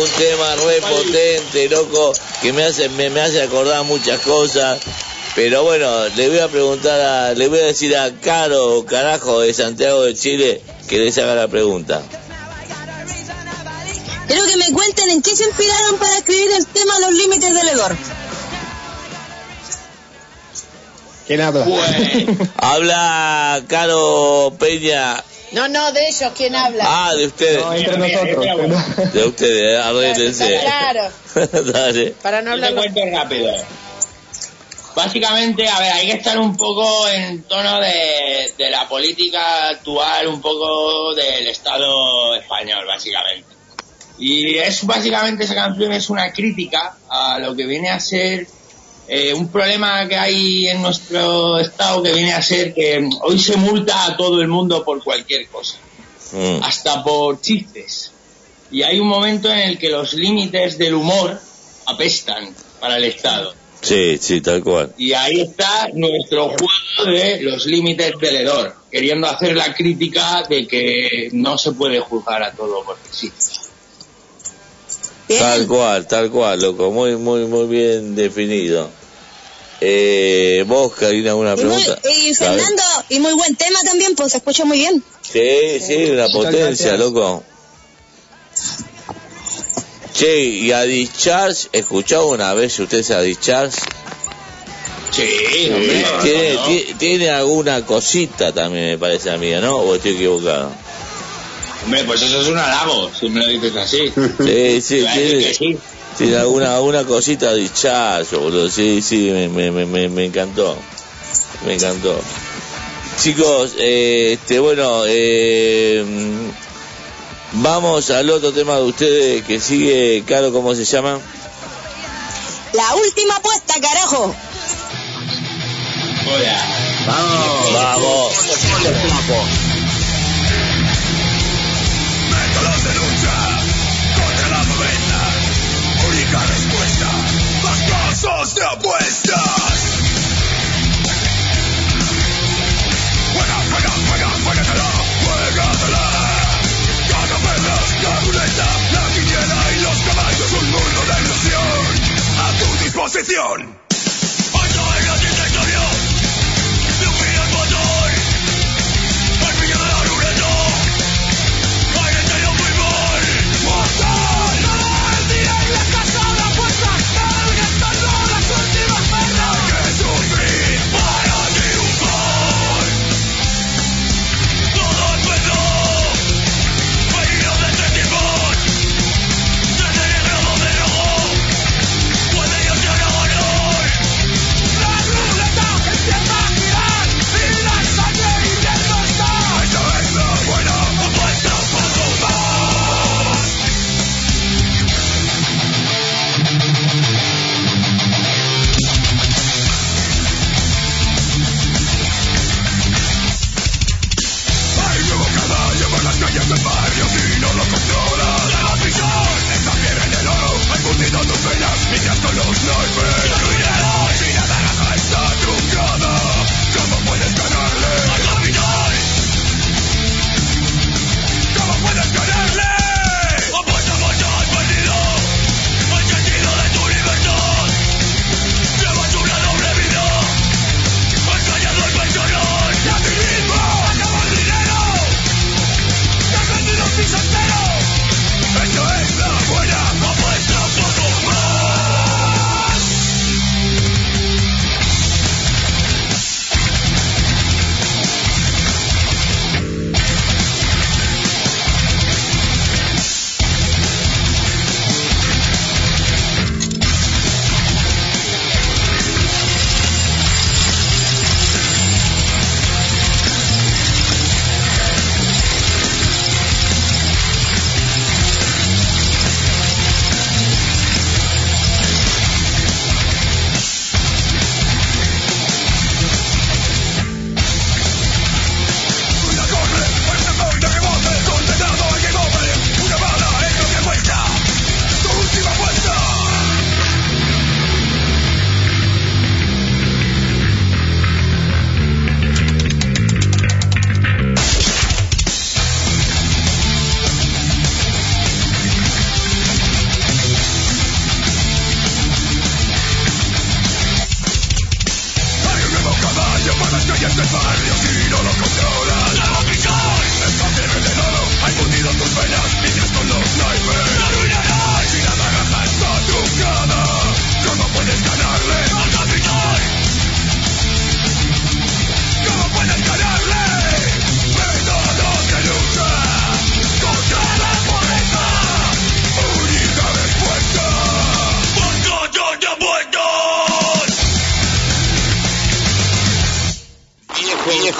un tema re potente, loco, que me hace, me, me hace acordar muchas cosas. Pero bueno, le voy a preguntar a, le voy a decir a Caro, carajo, de Santiago de Chile, que les haga la pregunta. Quiero que me cuenten en qué se inspiraron para escribir el tema Los Límites del Hedor. ¿Quién habla? Habla Caro Peña No, no, de ellos, ¿quién habla? Ah, de ustedes. No, entre nosotros. De ustedes, arréglense. Claro, Dale. para no te hablar. cuento rápido. Básicamente, a ver, hay que estar un poco en tono de, de la política actual, un poco del Estado español, básicamente. Y es básicamente esa canción es una crítica a lo que viene a ser eh, un problema que hay en nuestro Estado, que viene a ser que hoy se multa a todo el mundo por cualquier cosa Mm. hasta por chistes. Y hay un momento en el que los límites del humor apestan para el Estado. Sí, sí, tal cual. Y ahí está nuestro juego de los límites del hedor, queriendo hacer la crítica de que no se puede juzgar a todo porque sí. Tal cual, tal cual, loco. Muy, muy, muy bien definido. Eh, ¿Vos, Karina, alguna Y, muy- pregunta? y ¿Sabes? Fernando, y muy buen tema también, pues se escucha muy bien. Sí, sí, una potencia, gracias. loco. Che, y a Discharge, ¿escuchado una vez usted a Discharge? Sí, hombre, tiene, no, alguna cosita también, me parece a mí, ¿no? ¿O estoy equivocado? Hombre, pues eso es un halago, si me lo dices así. Sí, sí, tiene, sí. tiene alguna, alguna cosita Discharge, boludo. Sí, sí, me, me, me, me, me encantó. Me encantó. Chicos, eh, este, bueno, eh, vamos al otro tema de ustedes que sigue, Caro, ¿cómo se llama? La última apuesta, carajo. Hola. Vamos. Vamos. Métodos de lucha contra la pobreza. Única respuesta. Más casos de apuestas. Ruleta, la quiniela y los caballos. Un mundo de ilusión a tu disposición.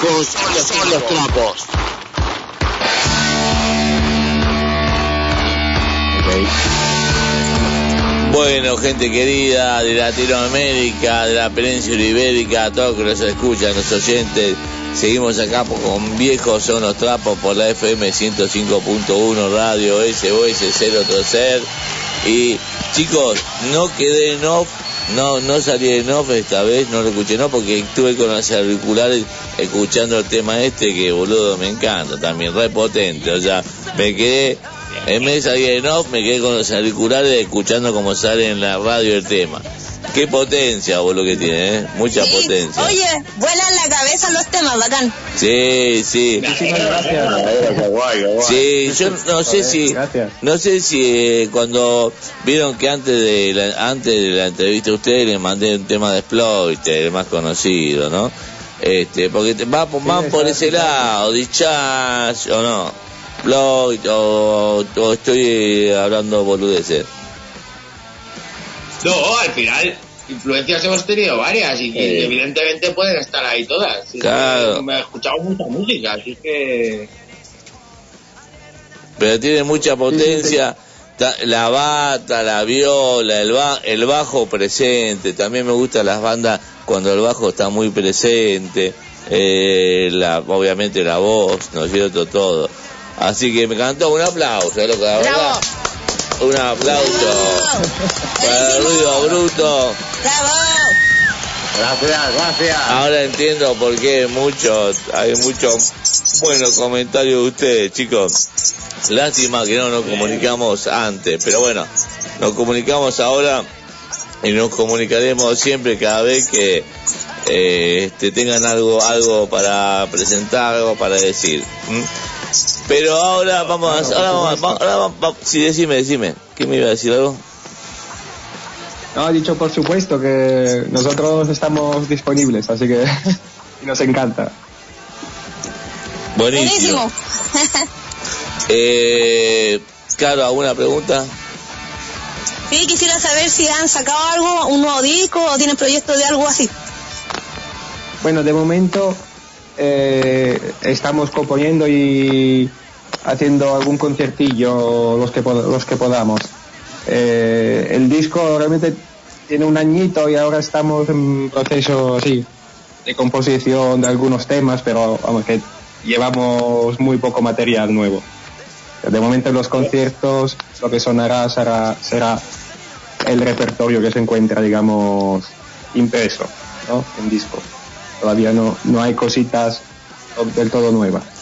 Viejos son los trapos. Bueno, gente querida de Latinoamérica, de la península ibérica, a todos que nos escuchan, los oyentes, seguimos acá con Viejos son los trapos por la FM 105.1 Radio SOS 030 y chicos, no quedé en off, no, no salí en off esta vez, no lo escuché no porque estuve con los auriculares escuchando el tema este que boludo me encanta también, re potente, o sea, me quedé en vez de salir en off, me quedé con los auriculares escuchando cómo sale en la radio el tema. Qué potencia, boludo, que tiene, ¿eh? Mucha Sí. potencia. Oye, vuelan la cabeza los temas, bacán. Sí, sí. Muchísimas gracias. Sí, yo no sé si, no sé si eh, cuando vieron que antes de la, antes de la entrevista a ustedes les mandé un tema de Exploit, el más conocido, ¿no? Este, porque te- va, por- van por ese lado, Discharge o no, Exploit o, o estoy eh, hablando boludeces. No, al final, influencias hemos tenido varias y que evidentemente pueden estar ahí todas. Claro. Me he escuchado mucha música, así que. pero tiene mucha potencia. La bata, la viola, el, ba- el bajo presente. También me gustan las bandas cuando el bajo está muy presente. eh, la, obviamente la voz, ¿no es cierto? Todo. Así que me cantó un aplauso, loco, la verdad. Un aplauso para el ruido bruto. ¡Bravo! Gracias, gracias. Ahora entiendo por qué muchos, hay muchos buenos comentarios de ustedes, chicos. Lástima que no nos comunicamos antes, pero bueno, nos comunicamos ahora y nos comunicaremos siempre cada vez que eh, este, tengan algo, algo para presentar, algo para decir. Pero ahora vamos a, ahora vamos, a- ahora vamos, vamos- sí, decime, decime, ¿qué me iba a decir algo? No, ha dicho por supuesto que nosotros estamos disponibles, así que y nos encanta. Buenísimo. Buenísimo. Eh, claro, ¿alguna pregunta? Sí, quisiera saber si han sacado algo, un nuevo disco o tienen proyectos de algo así. Bueno, de momento eh, estamos componiendo y haciendo algún conciertillo los que, pod- los que podamos. Eh, el disco realmente tiene un añito y ahora estamos en proceso así de composición de algunos temas, pero vamos que llevamos muy poco material nuevo. De momento en los conciertos lo que sonará será, será el repertorio que se encuentra, digamos, impreso ¿no? en disco. Todavía no, no hay cositas del todo nuevas.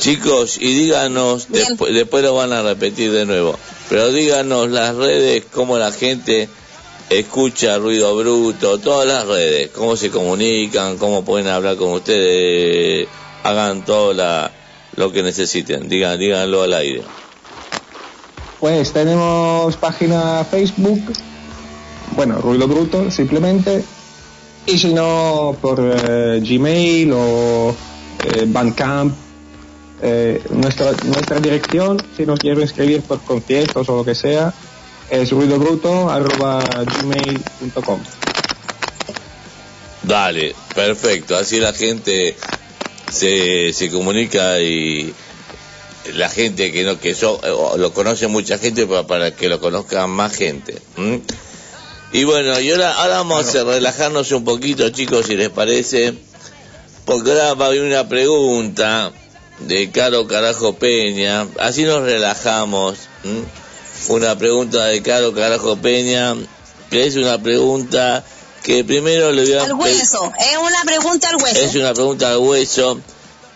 Chicos, y díganos, después, después lo van a repetir de nuevo, pero díganos las redes, cómo la gente escucha ruido bruto, todas las redes, cómo se comunican, cómo pueden hablar con ustedes, hagan todo la, lo que necesiten, digan, díganlo al aire. Pues tenemos página Facebook, bueno, Ruido Bruto, simplemente, y si no, por eh, Gmail o eh, Bandcamp, eh, nuestra, nuestra dirección, si nos quieren escribir por conciertos o lo que sea, es ruidobruto.gmail.com. Dale, perfecto, así la gente se, se comunica y la gente que no que so- eh, lo conoce mucha gente para, para que lo conozca más gente. Y bueno, y ahora, ahora vamos a relajarnos un poquito, chicos, si les parece, porque ahora va a haber una pregunta de Caro Carajo Peña, así nos relajamos. ¿m? Una pregunta de Caro Carajo Peña, que es una pregunta que primero le voy a Al hueso, es una pregunta al hueso. es una pregunta al hueso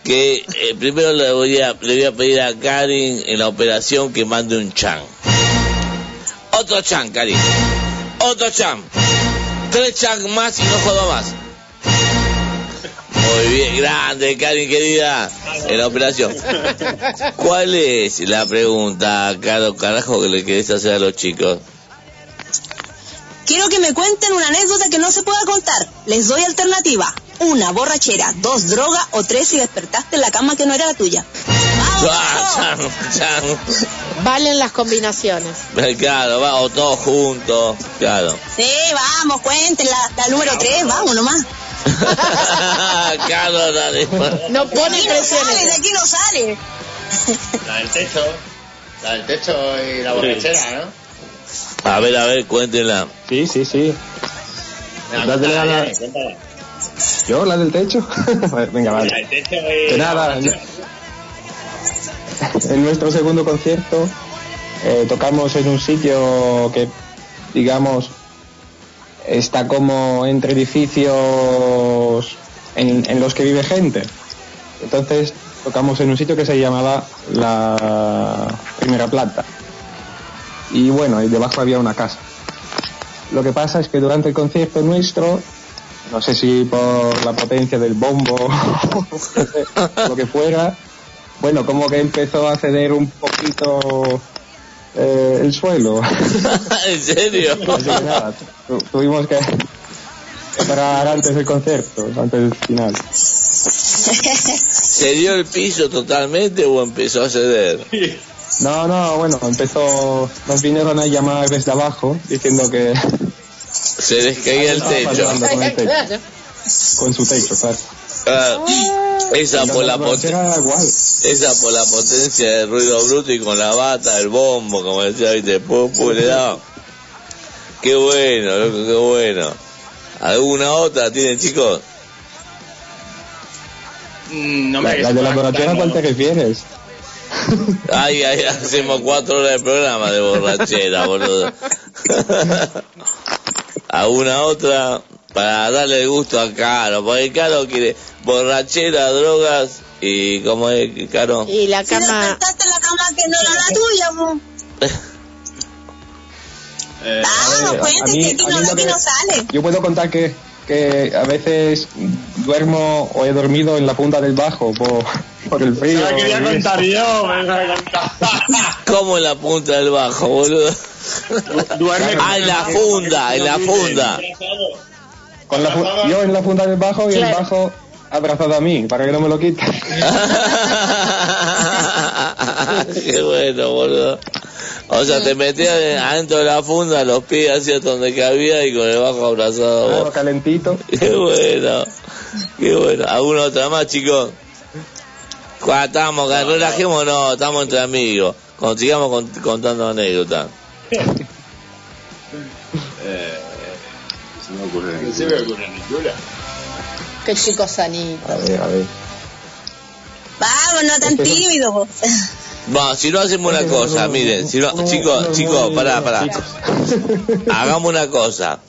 que eh, primero le voy, a, le voy a pedir a Karin en la operación que mande un chan. Otro chan, Karin. Otro chan. Tres chan más y no jodo más. Muy bien, grande, Karin querida, en la operación. ¿Cuál es la pregunta, caro carajo, que le querés hacer a los chicos? Quiero que me cuenten una anécdota que no se pueda contar. Les doy alternativa. Una, borrachera. Dos, droga. O tres, si despertaste en la cama que no era la tuya. Ah, chan, chan. Valen las combinaciones. Claro, va, o todos juntos, claro. Sí, vamos, cuenten la, la número tres. Vamos nomás. Carlos, dale. No pone aquí no presión. sale, de aquí no sale. La del techo. La del techo y la borrachera, ¿no? A ver, a ver, cuéntenla. Sí, sí, sí. Venga, dale. Yanni, cuéntala. ¿Yo, la del techo? Venga, La vale. del techo y Que la nada, en nuestro segundo concierto eh, tocamos en un sitio que, digamos, está como entre edificios en, los que vive gente. Entonces tocamos en un sitio que se llamaba la primera planta. Y bueno, y debajo había una casa. Lo que pasa es que durante el concierto nuestro, no sé si por la potencia del bombo o lo que fuera, bueno, como que empezó a ceder un poquito eh, el suelo. ¿En serio? Así que nada, tu- tuvimos que parar antes del concierto, antes del final. ¿Se dio el piso totalmente o empezó a ceder? No, no, bueno, empezó, nos vinieron a llamar desde abajo diciendo que Se les caía el techo. con el techo, Claro. con su techo, claro. Ah, esa por la esa por la potencia del ruido bruto y con la bata, el bombo, como decía, viste, pum, pum, le daba. Qué bueno, loco, qué bueno. ¿Alguna otra tienen, chicos? Mm, No La, me la de la borrachera, ¿a cuál te refieres? Ay, ay, hacemos cuatro horas de programa de borrachera, boludo. ¿Alguna otra? Para darle el gusto a Caro, porque Caro quiere borrachera, drogas y como es, Caro. Y la Si no cama. cantaste la cama que no era la tuya. Eh, Ah, ver, cuente a mí- que aquí a no, aquí que- no sale. Yo puedo contar que, que a veces duermo o he dormido en la punta del bajo por, por el frío. la quería contar yo, me la contar. ¿Cómo en la punta del bajo, boludo? Duerme Ah, en la funda, en la funda. Con la fu- yo en la punta del bajo y el Claro. bajo abrazado a mí, para que no me lo quite. Qué bueno, boludo. O sea, te metías adentro de la funda, los pies así hasta donde cabía y con el bajo abrazado. vos. calentito. Qué bueno, qué bueno. ¿Alguna otra más, chicos? Cuando estamos, que relajémonos, estamos entre amigos. Cuando sigamos cont- contando anécdotas. Se me ocurre. No se me ocurre ninguna. Qué chico sanito. A ver, a ver. Vamos, no tan tímido, po. Bueno, si no hacemos una cosa, miren, si no, chicos, chicos, pará, pará. Hagamos una cosa.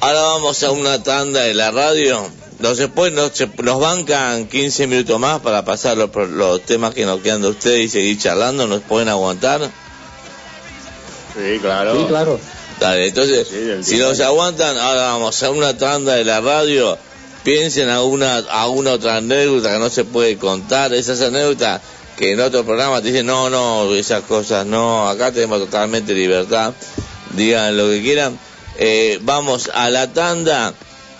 Ahora vamos a una tanda de la radio. Nos, después nos, se- nos bancan 15 minutos más para pasar los, los temas que nos quedan de ustedes y seguir charlando. ¿Nos pueden aguantar? Sí, claro. Sí, claro. Dale, entonces, si nos aguantan, ahora vamos a una tanda de la radio. Piensen alguna, alguna otra anécdota que no se puede contar. Esas anécdotas que en otro programa te dicen, no, no, esas cosas no. Acá tenemos totalmente libertad. Digan lo que quieran. Eh, vamos a la tanda.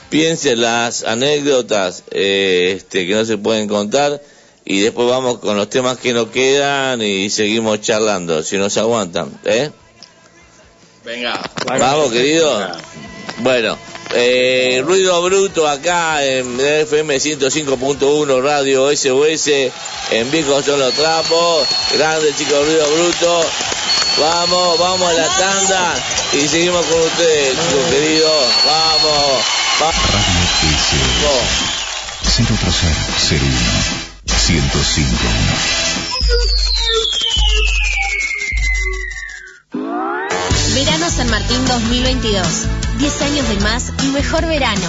Piensen las anécdotas eh, este, que no se pueden contar. Y después vamos con los temas que nos quedan y seguimos charlando, si nos aguantan. ¿Eh? Venga. Vamos, querido. Bueno, eh, ruido bruto acá en FM 105.1 Radio SOS. En Vico son los trapos. Grande, chicos, ruido bruto. Vamos, vamos a la tanda y seguimos con ustedes, chicos queridos. Vamos, vamos. Radio 105 Verano San Martín 2022. 10 años de más y mejor verano.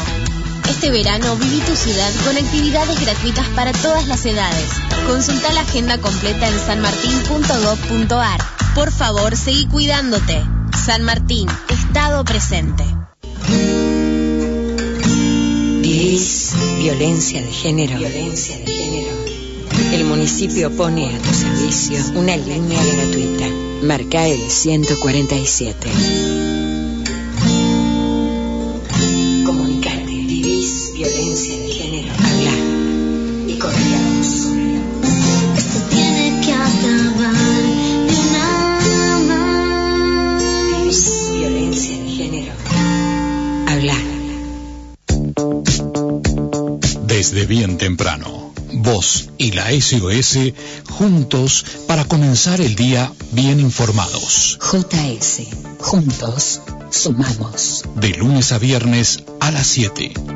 Este verano viví tu ciudad con actividades gratuitas para todas las edades. Consulta la agenda completa en sanmartin.gov.ar. Por favor, seguí cuidándote. San Martín, Estado presente. ¿Vivís violencia de género? Violencia de género. El municipio pone a tu servicio una línea gratuita. Marca el 147. Comunicate. ¿Vivís violencia de género? Habla y corrigamos. Esto tiene que acabar de una ¿Vivís violencia de género? Habla. Vos y la SOS juntos para comenzar el día bien informados. JS. Juntos sumamos. De lunes a viernes a las 7.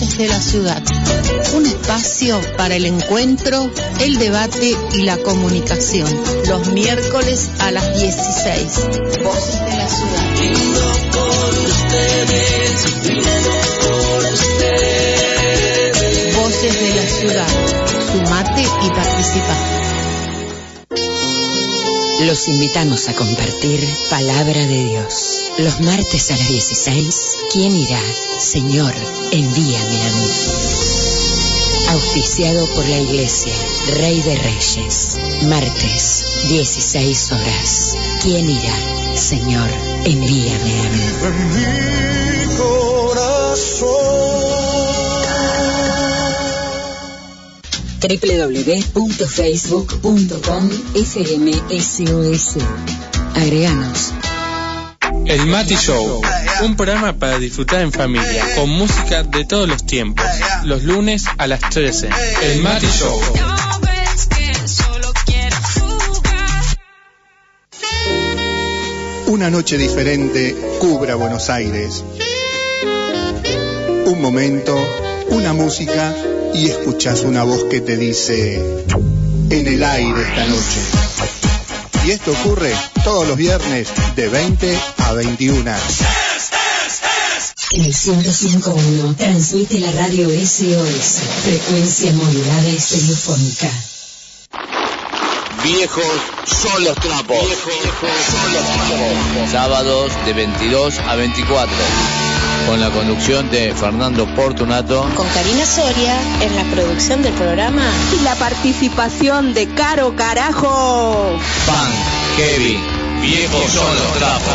Voces de la ciudad. Un espacio para el encuentro, el debate y la comunicación. Los miércoles a las 16. Voces de la ciudad. Voces de la ciudad. Sumate y participa. Los invitamos a compartir Palabra de Dios. Los martes a las 16, ¿quién irá? Señor, envíame a mí. Auspiciado por la Iglesia, Rey de Reyes. Martes, 16 horas. ¿Quién irá? Señor, envíame a mí. mi corazón. www.facebook.com FMSOS. Agreganos. El Mati Show, un programa para disfrutar en familia, con música de todos los tiempos, los lunes a las 13. El Mati Show. Una noche diferente cubra Buenos Aires. Un momento, una música y escuchas una voz que te dice en el aire esta noche. Y esto ocurre todos los viernes de 20 a 21. En el 105.1 transmite la radio SOS, frecuencia modulada estereofónica. Viejos son los trapos. Viejos son los trapos. Sábados de 22 a 24. Con la conducción de Fernando Portunato. Con Karina Soria en la producción del programa. Y la participación de Caro Carajo. Pan, Kevin, viejos son los trapos.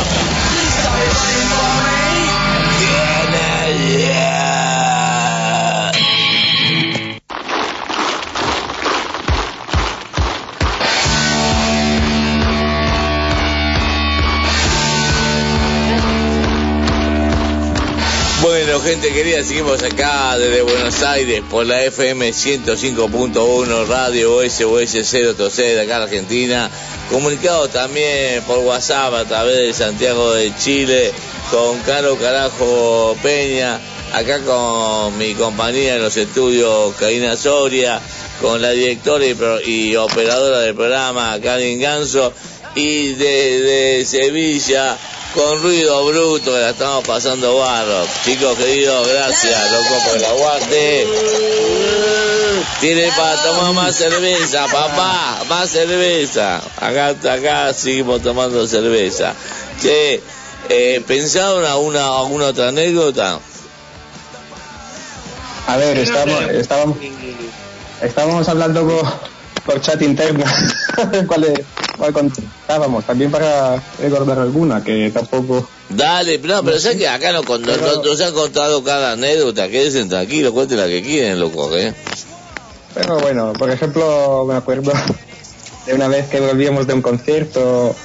Bueno, gente querida, seguimos acá desde Buenos Aires por la FM 105.1 Radio SOS 0 de acá en Argentina. Comunicado también por WhatsApp a través de Santiago de Chile con Caro Carajo Peña, acá con mi compañía en los estudios Karina Soria, con la directora y operadora del programa Karin Ganso y desde Sevilla con ruido bruto que la estamos pasando barro. Chicos queridos, gracias, loco, por el aguante. Tiene para tomar más cerveza, papá, más cerveza. Acá, acá seguimos tomando cerveza. Che, eh, ¿pensaron alguna, alguna otra anécdota? A ver, estábamos, estábamos, estábamos hablando por, por chat interno. ¿Cuál, es- cuál contábamos? También para recordar alguna, que tampoco... Dale, no, pero sé que acá no, con- no- no- nos han contado cada anécdota, quédense tranquilos, cuenten la que quieren, loco, ¿eh? Pero bueno, por ejemplo, me acuerdo de una vez que volvíamos de un concierto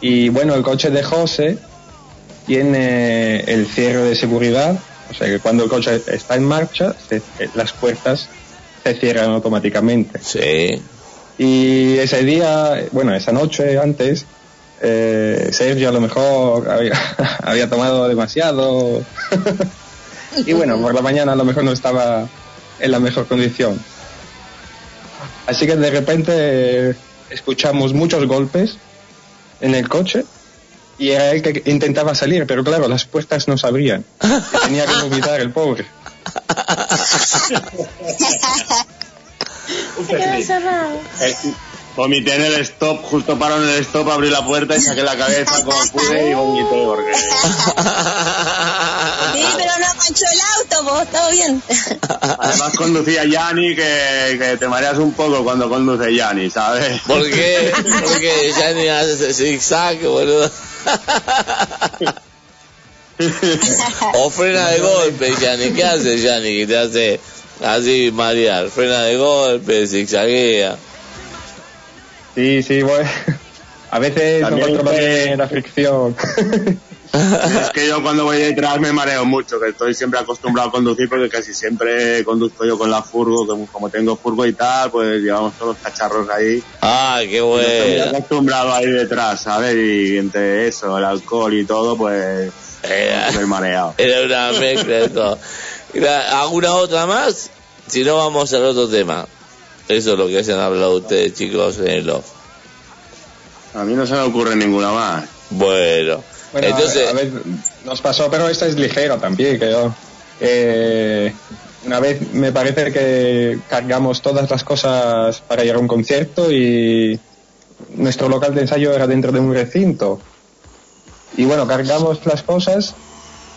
y bueno, el coche de José tiene el cierre de seguridad, o sea que cuando el coche está en marcha, se- eh, las puertas se cierran automáticamente. Sí. Y ese día, bueno, esa noche antes, eh, Sergio a lo mejor había, había tomado demasiado y bueno, por la mañana a lo mejor no estaba en la mejor condición. Así que de repente eh, escuchamos muchos golpes en el coche y era él que intentaba salir, pero claro, las puertas no se abrían. Tenía que vomitar el pobre. Vomité en el stop, justo paró en el stop, abrí la puerta y saqué la cabeza como pude y vomité porque... Sí, pero no manchó el auto, vos, todo bien. Además conducía Yanni, que, que te mareas un poco cuando conduce Yanni, ¿sabes? ¿Por qué? Porque ya ni hace ese zigzag, boludo. o frena de golpe, Yanni. ¿Qué hace Yanni que te hace así marear? Frena de golpe, zigzaguea. Sí, sí, bueno. A veces no También fue- bien la fricción. Es que yo cuando voy detrás me mareo mucho, que estoy siempre acostumbrado a conducir porque casi siempre conduzco yo con la furgo, como, como tengo furgo y tal, pues llevamos todos los cacharros ahí. Ah, qué Yo Estoy bueno. acostumbrado a ir detrás, ¿sabes? Y entre eso, el alcohol y todo, pues Era, estoy mareado. era una mezcla de todo. Mira, ¿Alguna otra más? Si no, vamos al otro tema. Eso es lo que hacen hablado ustedes, chicos, en el off. A mí no se me ocurre ninguna más. Bueno, Bueno, entonces, a ver, nos pasó, pero esta es ligera también, que yo. eh, una vez me parece que cargamos todas las cosas para ir a un concierto y nuestro local de ensayo era dentro de un recinto. Y bueno, cargamos las cosas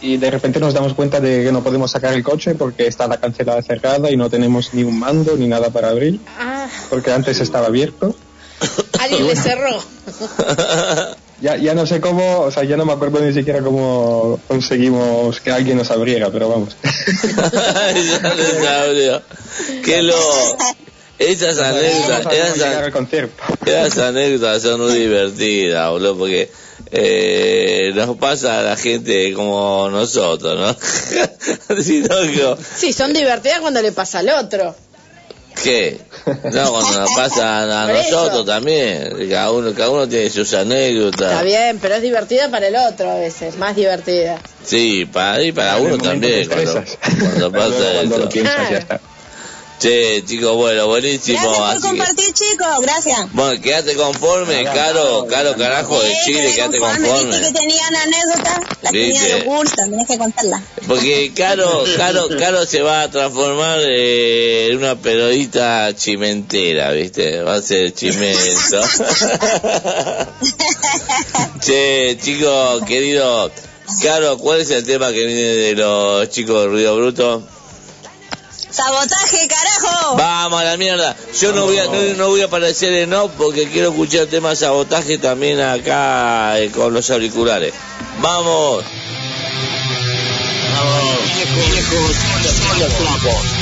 y de repente nos damos cuenta de que no podemos sacar el coche porque está la cancelada cerrada y no tenemos ni un mando ni nada para abrir, Ah, porque antes estaba abierto. alguien le cerró. Ya, ya no sé cómo, o sea, ya no me acuerdo ni siquiera cómo conseguimos que alguien nos abriera, pero vamos. ya lo sabría. Qué lo... Esas anécdotas, esas, llegar al concierto. esas anécdotas son muy divertidas, boludo, porque eh, nos pasa a la gente como nosotros, ¿no? Que, Sí, son divertidas cuando le pasa al otro. ¿qué? No, cuando nos pasa a eso. nosotros también, cada uno, cada uno tiene sus anécdotas. Está bien, pero es divertida para el otro a veces, más divertida. Sí, para, y para uno también, cuando, cuando pasa Luego cuando eso. lo piensas ya está. Che, chicos, bueno, buenísimo. Gracias por así que- compartir, chicos. Gracias. Bueno, quédate conforme, caro, caro carajo de Chile, quédate conforme. Viste que conforme. tenían anécdotas, las tenían ocultas, tenés que contarlas. Porque Caro, Caro, Caro se va a transformar eh, en una pelodita chimentera, ¿viste? Va a ser chimento. che, chicos, querido, Caro, ¿cuál es el tema que viene de los chicos de Ruido Bruto? ¡Sabotaje, carajo! Vamos a la mierda. Yo no voy a, no, no voy a aparecer en off porque quiero escuchar el tema de sabotaje también acá eh, con los auriculares. Vamos. Viejos, viejos,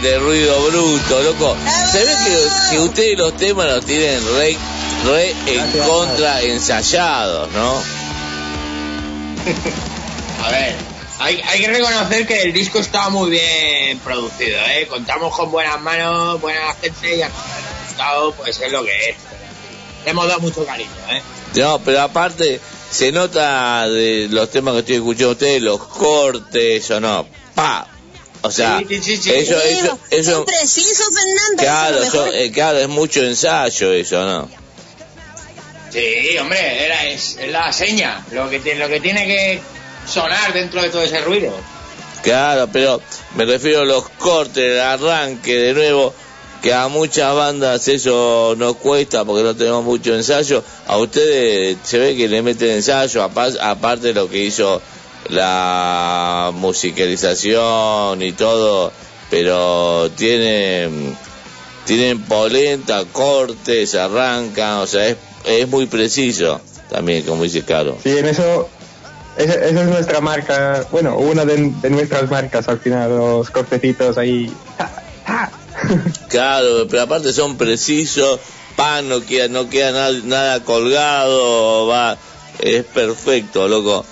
grande, ruido bruto, loco. Se ve que, que ustedes los temas los tienen re, re en contra ensayados, ¿no? A ver, hay, hay que reconocer que el disco está muy bien producido, ¿eh? Contamos con buenas manos, buena gente y al resultado pues es lo que es. Le hemos dado mucho cariño, ¿eh? No, pero aparte se nota de los temas que estoy escuchando ustedes, los cortes o no. Pa. O sea, Sí, sí, sí, eso, eso, eso, Son precisos, Fernando. claro, eso eh, claro, es mucho ensayo eso, ¿no? Sí, hombre, era, es, es la seña, lo que, tiene, lo que tiene que sonar dentro de todo ese ruido. Claro, pero me refiero a los cortes, el arranque de nuevo, que a muchas bandas eso nos cuesta porque no tenemos mucho ensayo. A ustedes se ve que le meten ensayo, apa- aparte de lo que hizo la musicalización y todo, pero tienen, tienen polenta, cortes, arrancan, o sea, es, es muy preciso también, como dice Caro. Sí, en eso, esa, esa es nuestra marca, bueno, una de, de nuestras marcas al final, los cortecitos ahí. Claro, pero aparte son precisos, pan no queda, no queda nada, nada colgado, va, es perfecto, loco.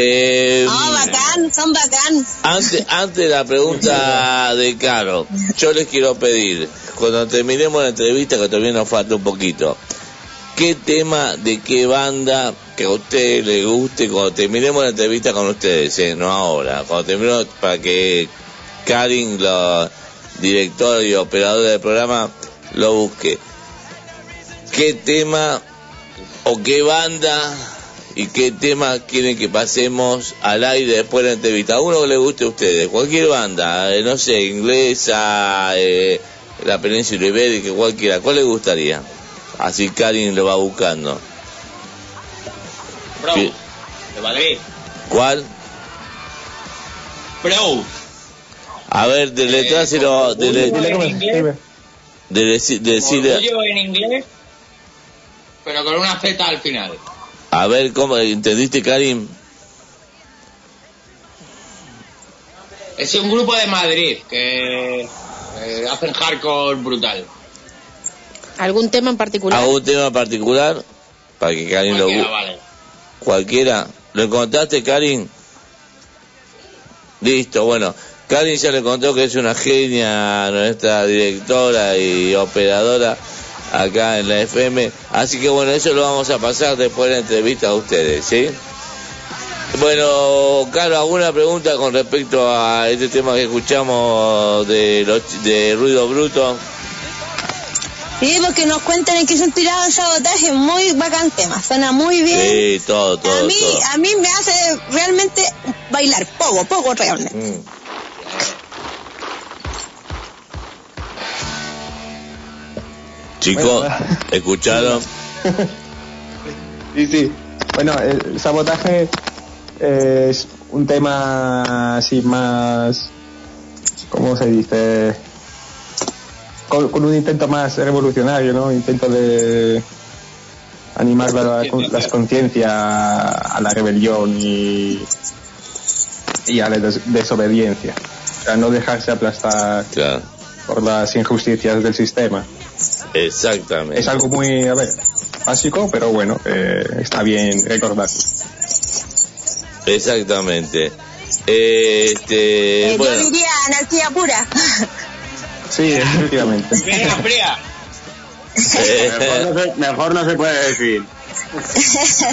Eh, No, bacán, son bacán. antes, antes de la pregunta de Caro, yo les quiero pedir, cuando terminemos la entrevista, que todavía nos falta un poquito, ¿qué tema de qué banda que a usted le guste cuando terminemos la entrevista con ustedes, eh, no ahora, cuando terminemos, para que Karin, la directora y operadora del programa, lo busque? ¿Qué tema o qué banda y qué tema quieren que pasemos al aire después de la entrevista. Uno que le guste a ustedes, cualquier banda, eh, no sé, inglesa, eh, la península ibérica, cualquiera. ¿Cuál le gustaría? Así Karin lo va buscando. Bro, de Madrid. ¿Cuál? Bro, A ver, deletráselo, dele, orgullo en inglés, dele- decirle, orgullo en inglés, pero con una Z al final. A ver cómo, ¿entendiste Karin? Es un grupo de Madrid que eh, hacen hardcore brutal. ¿Algún tema en particular? ¿Algún tema particular? Para que Karin lo Cualquiera, vale. Cualquiera. ¿Lo encontraste, Karin? Listo, bueno. Karin ya le contó que es una genia, nuestra directora y operadora acá en la FM. Así que bueno, eso lo vamos a pasar después de la entrevista a ustedes, ¿sí? Bueno, Caro, ¿alguna pregunta con respecto a este tema que escuchamos de, los, de Ruido Bruto? Sí, porque nos cuentan en qué se inspirado el sabotaje. Muy bacán tema, suena muy bien. Sí, todo, todo, a mí, todo. a mí me hace realmente bailar, poco, poco realmente. Mm. Chicos, ¿escucharon? Sí, sí. Bueno, el sabotaje es un tema así más, ¿cómo se dice? Con, con un intento más revolucionario, ¿no? Intento de animar la- las conciencias a la rebelión y, y a la des- desobediencia. O sea, no dejarse aplastar por las injusticias del sistema. Exactamente. Es algo muy, a ver, básico, pero bueno, eh, está bien recordar. Exactamente. Eh, Este, Eh, bueno, Yo diría anarquía pura. Sí, efectivamente. Fría, fría. Mejor no, se, mejor no se puede decir.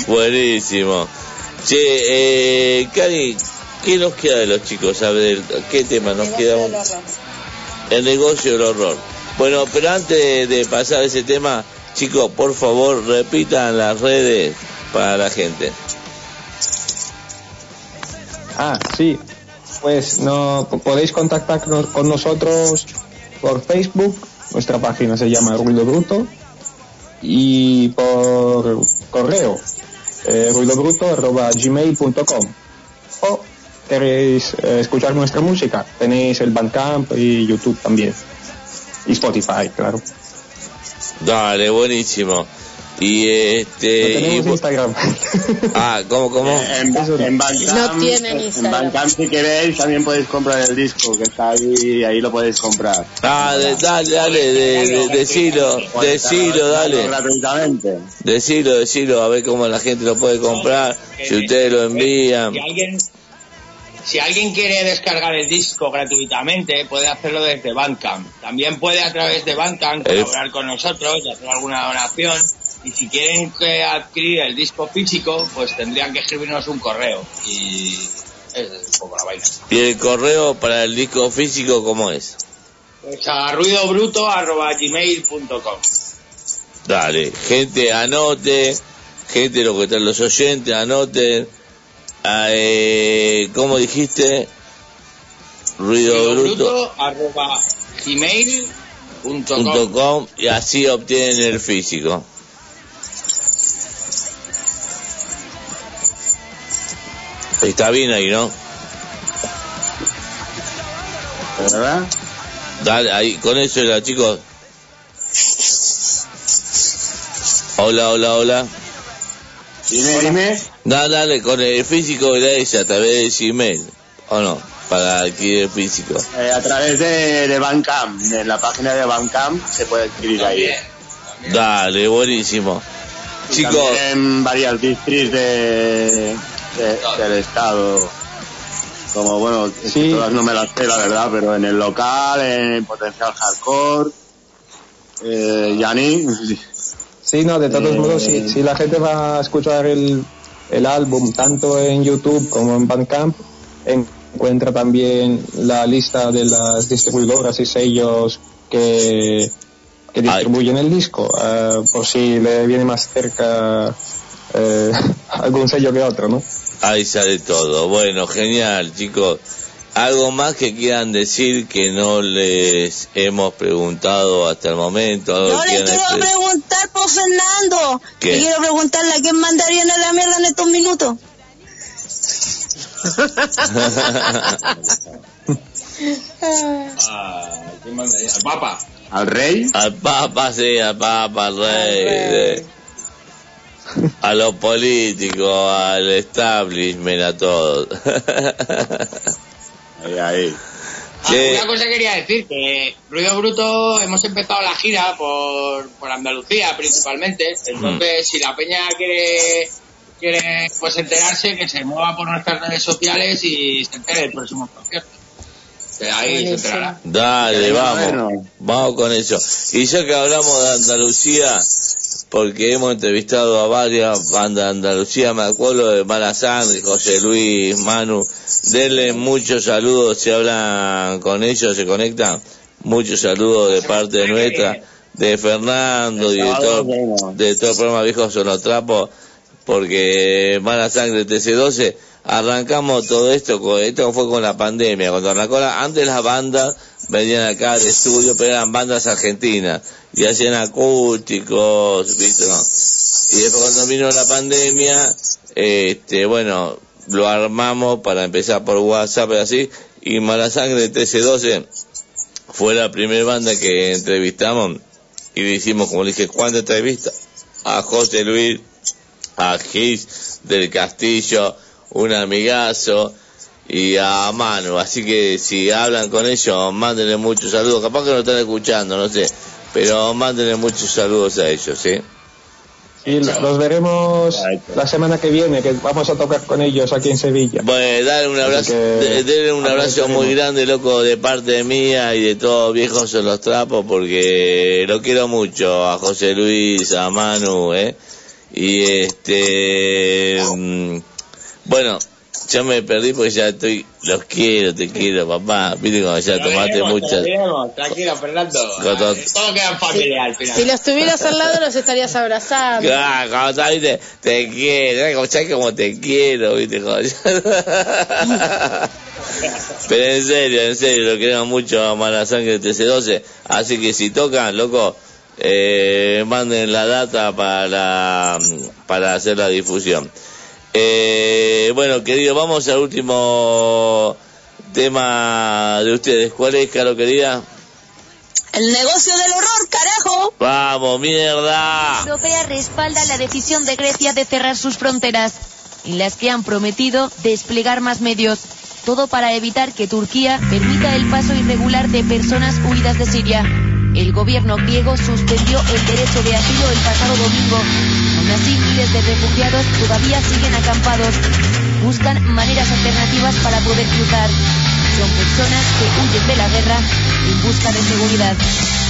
buenísimo. Che, eh, Cari, ¿qué nos queda de los chicos? A ver, ¿qué tema nos queda? El negocio del horror. Bueno, pero antes de pasar ese tema, chicos, por favor, repitan las redes para la gente. Ah, sí. Pues no podéis contactarnos con nosotros por Facebook. Nuestra página se llama Ruido Bruto. Y por correo, eh, ruidobruto.gmail.com. O queréis eh, escuchar nuestra música, tenéis el Bandcamp y YouTube también. Y Spotify, claro. Dale, buenísimo. Y este. No tenemos y- Instagram. ah, ¿cómo, cómo? En, en Bandcamp, No tienen en Instagram. Bandcamp, si queréis, también podéis comprar el disco que está ahí, ahí lo podéis comprar. Ah, de- dale, dale, de, de, decilo, decilo, dale. Gratuitamente. Decilo, decilo, a ver cómo la gente lo puede comprar, si ustedes lo envían. Si alguien, si alguien quiere descargar el disco gratuitamente, puede hacerlo desde Bandcamp. También puede a través de Bandcamp colaborar con nosotros y hacer alguna donación. Y si quieren que adquirir el disco físico, pues tendrían que escribirnos un correo. Y es un poco la vaina. ¿Y el correo para el disco físico cómo es? Pues a ruidobruto.gmail.com Dale, gente anote, gente lo que están los oyentes anoten. Ah, eh, ¿Cómo dijiste? Ruido bruto. ruidobruto.gmail.com punto com, y así obtienen el físico. Está bien ahí, ¿no? ¿Verdad? Dale, ahí, con eso era, chicos. Hola, hola, hola. Dime, dime. Dale, dale, con el físico era ese a través de Gmail, ¿o no? Para adquirir el físico. Eh, a través de, de Bandcamp, en la página de Bandcamp se puede adquirir ahí. Dale, buenísimo. Y Chicos, también en varias districts de, de- del estado. Como bueno, es que todas no me las sé la verdad, pero en el local, en potencial hardcore, eh, Yanni, Sí, no, de todos Eh, modos, si, si la gente va a escuchar el, el álbum tanto en YouTube como en Bandcamp, encuentra también la lista de las distribuidoras y sellos que, que distribuyen el disco, eh, por si le viene más cerca eh, algún sello que otro, ¿no? ahí sale todo. Bueno, genial, chicos. ¿Algo más que quieran decir que no les hemos preguntado hasta el momento? ¿Algo Yo que le quiero preguntar por Fernando. ¿Qué? Le quiero preguntarle a quién mandarían a la mierda en estos minutos. Ah. Al Papa. al rey, Al Papa, sí, al Papa, al Rey. A los políticos, al establishment, a todos. ahí, ahí. Ah, Una cosa quería decir, que Ruido Bruto hemos empezado la gira por, por Andalucía principalmente, entonces si la peña quiere, quiere pues enterarse, que se mueva por nuestras redes sociales y se entere del próximo concierto. Ahí se enterará. Dale, vamos. Bueno. Vamos con eso. Y ya que hablamos de Andalucía, porque hemos entrevistado a varias bandas de Andalucía, me acuerdo de Malazán, de José Luis, Manu. Denle muchos saludos si hablan con ellos, se conectan. Muchos saludos de parte de nuestra, de Fernando, director, director del programa Viejos son los trapos, porque Mala Sangre TC12, arrancamos todo esto, con, esto fue con la pandemia, cuando arrancó la, antes las bandas venían acá al estudio, pero eran bandas argentinas, y hacían acústicos, ¿viste? Y después cuando vino la pandemia, este, bueno, lo armamos para empezar por WhatsApp y así, y Mala Sangre TC12 fue la primera banda que entrevistamos, y le hicimos, como dije, ¿cuántas entrevistas? A José Luis, a Gis del Castillo, un amigazo, y a Manu. Así que si hablan con ellos, mándenle muchos saludos. Capaz que no están escuchando, no sé. Pero mándenle muchos saludos a ellos, ¿sí? Y lo- los veremos la semana que viene, que vamos a tocar con ellos aquí en Sevilla. Bueno, dale un abrazo, que de- denle un abrazo muy grande, loco, de parte mía y de todos viejos en los trapos, porque lo quiero mucho a José Luis, a Manu, ¿eh? Y este, mm, bueno, ya me perdí porque ya estoy, los quiero, te quiero, papá, viste cuando ya tomaste muchas, diremos. Tranquilo, Fernando. Todo- Todo queda en familia al final. Si los tuvieras al lado, los estarías abrazando. Claro, cuando estás, viste, te quiero, ¿sabes cómo- sabes cómo te quiero, viste, Cuando ya- Pero en serio, en serio, lo queremos mucho a Mala Sangre TC12. Así que si tocan, loco, eh, manden la data para, para hacer la difusión. Eh, bueno, querido, vamos al último tema de ustedes. ¿Cuál es, Caro, querida? El negocio del horror, carajo. Vamos, mierda. La Europea respalda la decisión de Grecia de cerrar sus fronteras, en las que han prometido desplegar más medios. Todo para evitar que Turquía permita el paso irregular de personas huidas de Siria. El gobierno griego suspendió el derecho de asilo el pasado domingo. Aún así, miles de refugiados todavía siguen acampados. Buscan maneras alternativas para poder cruzar. Son personas que huyen de la guerra en busca de seguridad.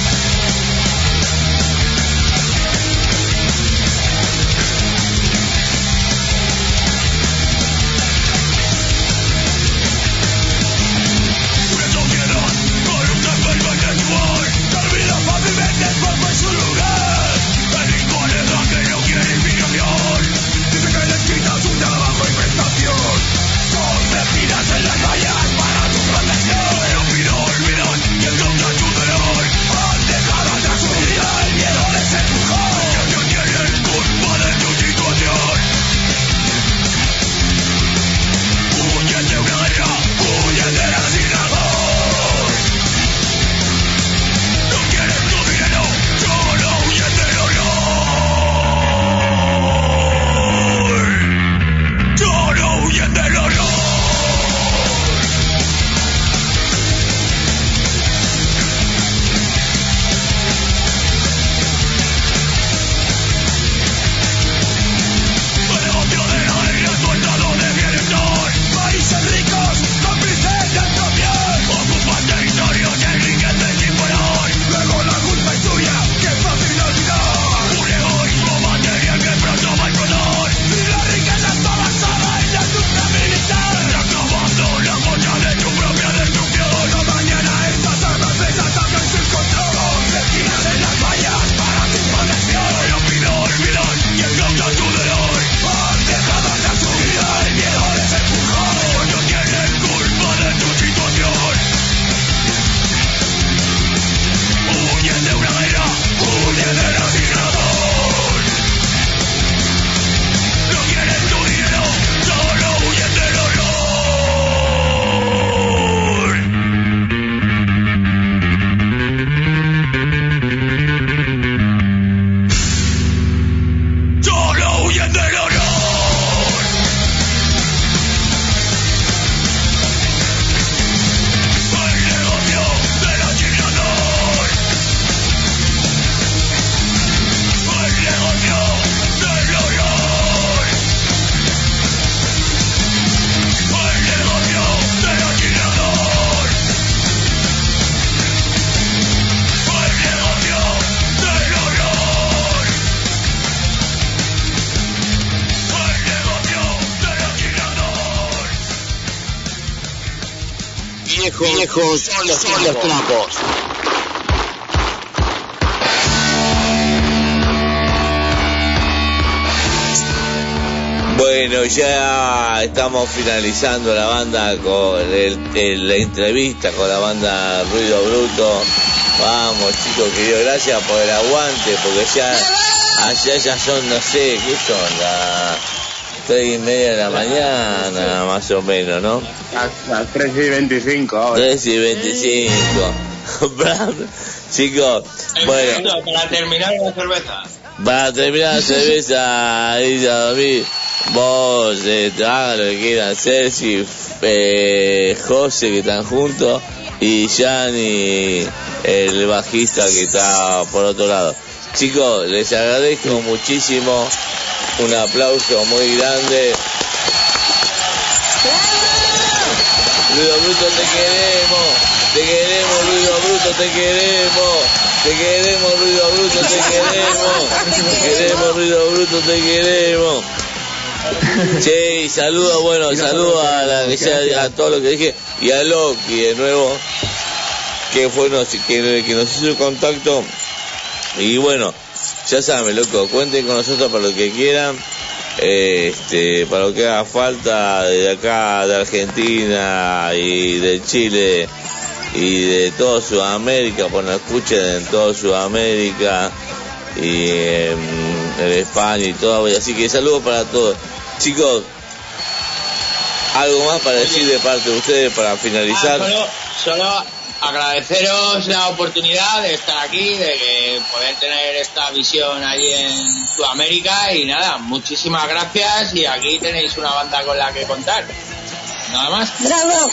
Finalizando la banda con el, el- la entrevista con la banda Ruido Bruto. Vamos, chicos queridos, gracias por el aguante, porque ya allá ya son, no sé, ¿qué son? Las tres y media de la mañana, más o menos, ¿no? A las 3 y 25 ahora. 3 y 25. chicos, bueno. Para terminar la cerveza. Para terminar la cerveza, irse a dormir, vos eh, lo que quieran hacer, si eh, José que están juntos y Yanni, el bajista que está por otro lado. Chicos, les agradezco muchísimo, un aplauso muy grande. Ruido Bruto, te queremos, te queremos, Ruido Bruto, te queremos, te queremos, Ruido Bruto, te queremos, te queremos, Ruido Bruto, te queremos. Che, y saludo, bueno, saludo a, la, que sea- a todo lo que dije y a Loki de nuevo, que fue nos, que, que nos hizo el contacto. Y bueno, ya saben, loco, cuenten con nosotros para lo que quieran, este, para lo que haga falta de acá, de Argentina y de Chile y de toda Sudamérica, pues nos escuchen en toda Sudamérica y en, en España y todo, así que saludos para todos. Chicos, algo más para decir de parte de ustedes para finalizar. Ah, solo, solo agradeceros la oportunidad de estar aquí, de que poder tener esta visión allí en Sudamérica y nada, muchísimas gracias y aquí tenéis una banda con la que contar. Nada más. ¡Bravo!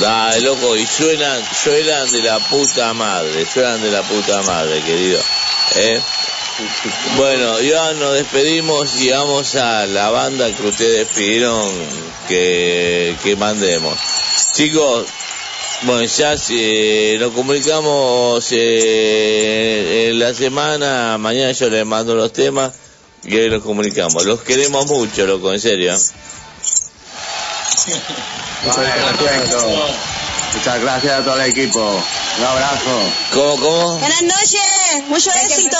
Dale, loco, y suenan, suenan de la puta madre, suenan de la puta madre, querido. ¿Eh? Bueno, ya nos despedimos y vamos a la banda que ustedes pidieron que, que mandemos. Chicos, bueno, ya si nos comunicamos eh, en la semana, mañana yo les mando los temas y hoy nos comunicamos. Los queremos mucho, loco, en serio. Vale, gracias. Muchas gracias a todo el equipo. Un abrazo. ¿Cómo, cómo? Buenas noches, mucho éxito.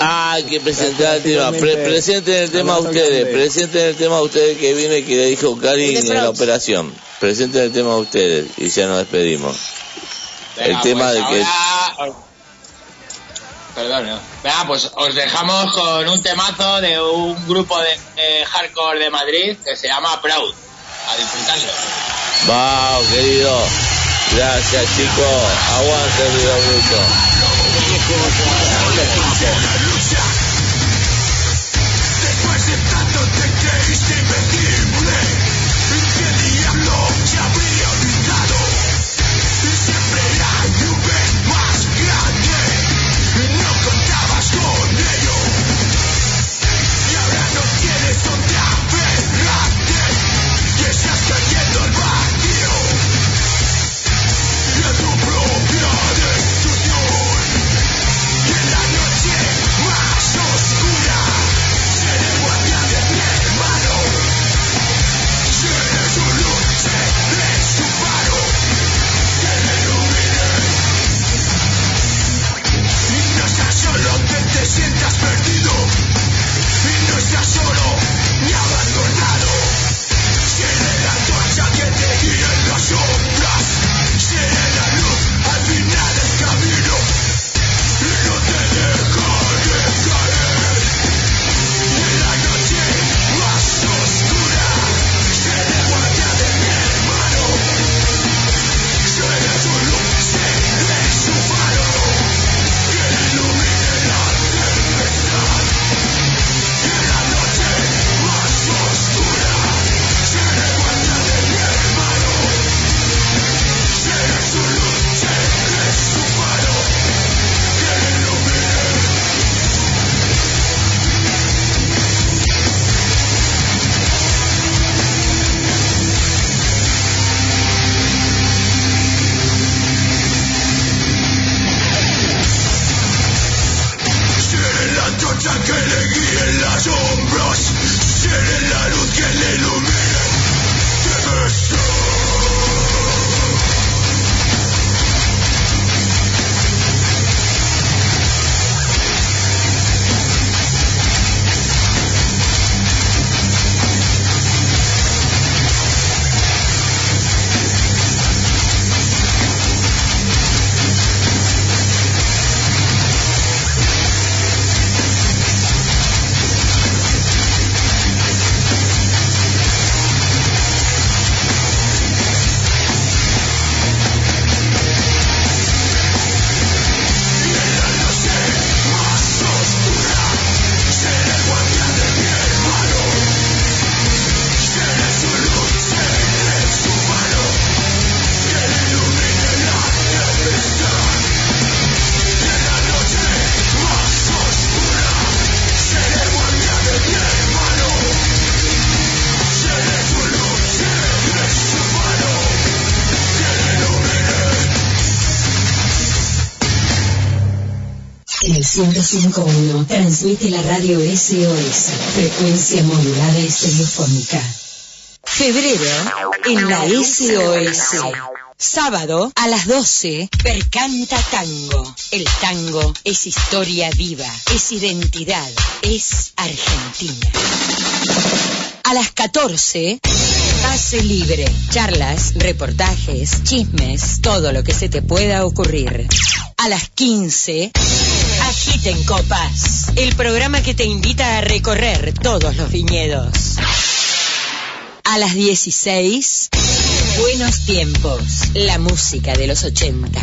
Ah, hay que presentar el tema. Pre- presenten el tema a ustedes. Presenten el tema a ustedes que viene que le dijo Karin en la operación. Presenten el tema a ustedes y ya nos despedimos. el tema pues de que... ahora- Perdón, no. Venga, pues os dejamos con un temazo de un grupo de, de hardcore de Madrid que se llama Proud. A disfrutarlo. Wow, querido. Gracias, chicos. Aguante el Río Bruto. Yeah. 105.1 transmite la radio SOS, frecuencia modulada estereofónica. Febrero en la SOS. Sábado a las 12, Percanta Tango. El tango es historia viva, es identidad, es Argentina. A las 14, Pase Libre. Charlas, reportajes, chismes, todo lo que se te pueda ocurrir. A las 15, Agiten Copas. El programa que te invita a recorrer todos los viñedos. A las 16, Buenos tiempos. La música de los 80.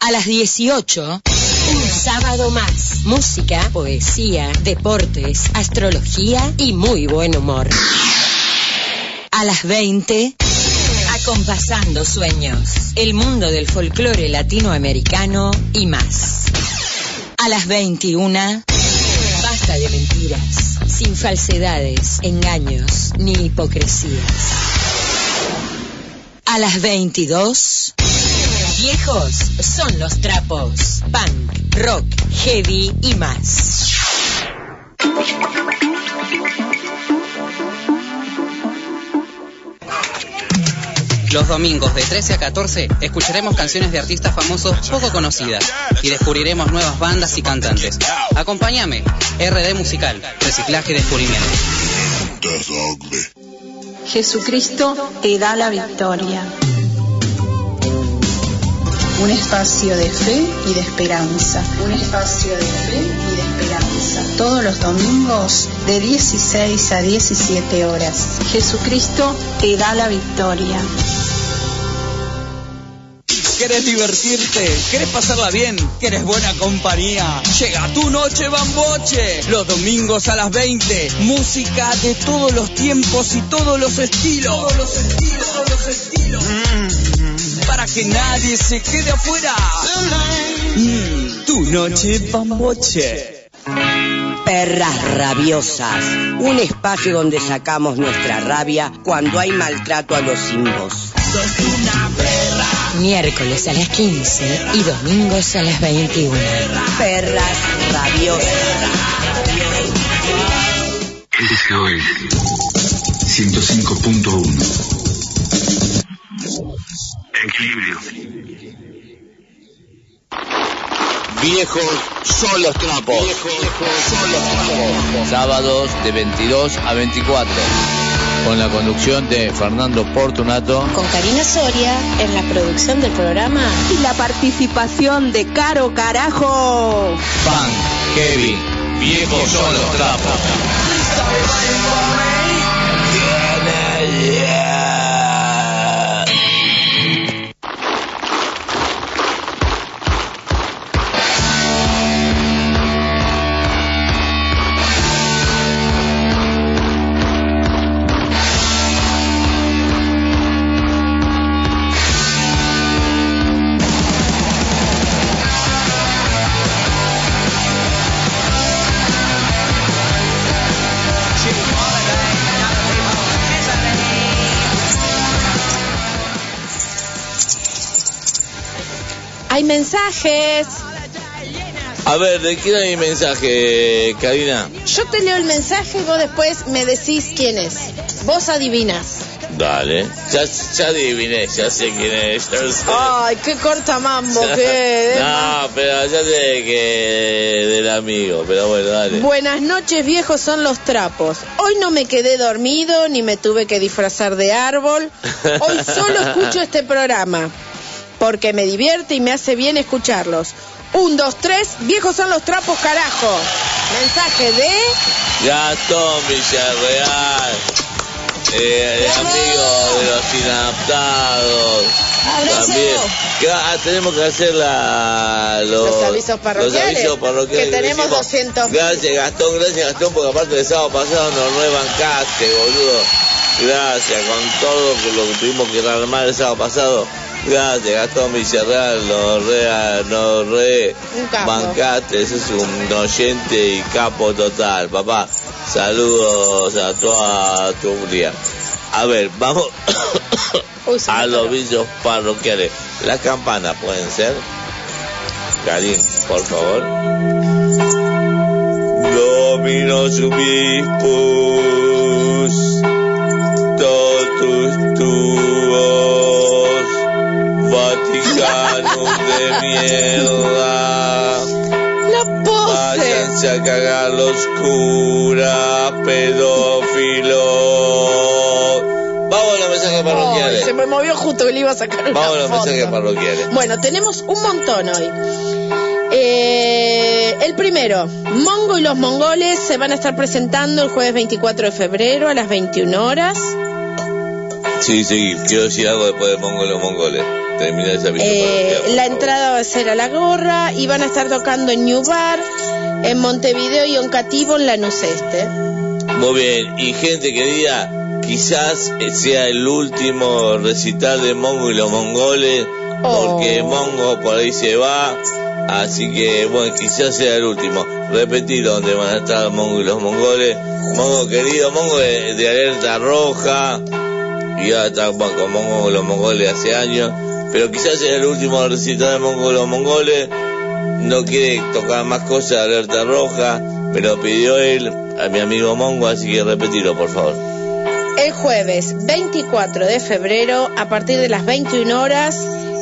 A las 18, un sábado más. Música, poesía, deportes, astrología y muy buen humor. A las 20, acompasando sueños. El mundo del folclore latinoamericano y más. A las 21, basta de mentiras, sin falsedades, engaños ni hipocresías. A las 22, viejos son los trapos, punk, rock, heavy y más. Los domingos de 13 a 14 escucharemos canciones de artistas famosos poco conocidas y descubriremos nuevas bandas y cantantes. Acompáñame, RD Musical, Reciclaje y Descubrimiento. Jesucristo te da la victoria. Un espacio de fe y de esperanza. Un espacio de fe y de esperanza. Todos los domingos de 16 a 17 horas. Jesucristo te da la victoria. ¿Quieres divertirte? ¿Quieres pasarla bien? ¿Quieres buena compañía? Llega tu noche bamboche. Los domingos a las 20. Música de todos los tiempos y todos los estilos. Todos los estilos, todos los estilos. Mm, para que nadie se quede afuera. Mm, tu noche bamboche. Perras rabiosas, un espacio donde sacamos nuestra rabia cuando hay maltrato a los simbos. Miércoles a las 15 y domingos a las 21. Perras rabiosas. SOS 105.1 Equilibrio. Viejos son los trapos. Viejos son los trapos. Sábados de 22 a 24. Con la conducción de Fernando Portunato. Con Karina Soria en la producción del programa. Y la participación de Caro Carajo. Pan, Kevin, viejos son los trapos. Hay mensajes. A ver, ¿de quién hay mensaje, Karina? Yo te leo el mensaje y vos después me decís quién es. Vos adivinas. Dale. Ya, ya adiviné, ya sé quién es. ya sé. Ay, qué corta mambo que. No, pero ya sé que del amigo, pero bueno, dale. Buenas noches, viejos son los trapos. Hoy no me quedé dormido ni me tuve que disfrazar de árbol. Hoy solo escucho este programa porque me divierte y me hace bien escucharlos. Un, dos, tres, viejos son los trapos, carajo. Mensaje de... Gastón Villarreal, eh, el amigo de los inadaptados. También. Ah, tenemos que hacer la, los, Los avisos parroquiales, los avisos parroquiales que tenemos decimos, 200. Gracias Gastón, gracias Gastón, porque aparte del sábado pasado nos rebancaste, boludo. Gracias, con todo lo que tuvimos que rearmar el sábado pasado. Gracias, Gastón Villarreal, nos re, nos re bancaste, ese es un oyente y capo total, papá. Saludos a toda tu comunidad. A ver, vamos a los avisos parroquiales. Las campanas pueden ser. Karim, por favor. Dominos obispus, totus tuos, De mierda. La pose. Váyanse a cagar los curas, pedófilos. Vamos a los mensajes parroquiales. se me movió justo que le iba a sacar una Vamos a los mensajes parroquiales. Bueno, tenemos un montón hoy. Eh, el primero, Mongo y los mongoles se van a estar presentando el jueves 24 de febrero a las 21 horas. Sí, sí, quiero decir algo después de Mongo los mongoles. Eh, la entrada va a ser a la gorra y van a estar tocando en New Bar, en Montevideo y Oncativo en Lanús Este. Muy bien, y gente querida, quizás sea el último recital de Mongo y los mongoles, porque Mongo por ahí se va, así que bueno, quizás sea el último. Repetir dónde van a estar Mongo y los mongoles. Mongo querido, Mongo de, de alerta roja, y ya está bueno, con Mongo y los mongoles hace años, pero quizás sea el último recital de Mongo los mongoles. No quiere tocar más cosas alerta roja, me lo pidió él, a mi amigo Mongo, así que repetirlo por favor. El jueves 24 de febrero, a partir de las 21 horas,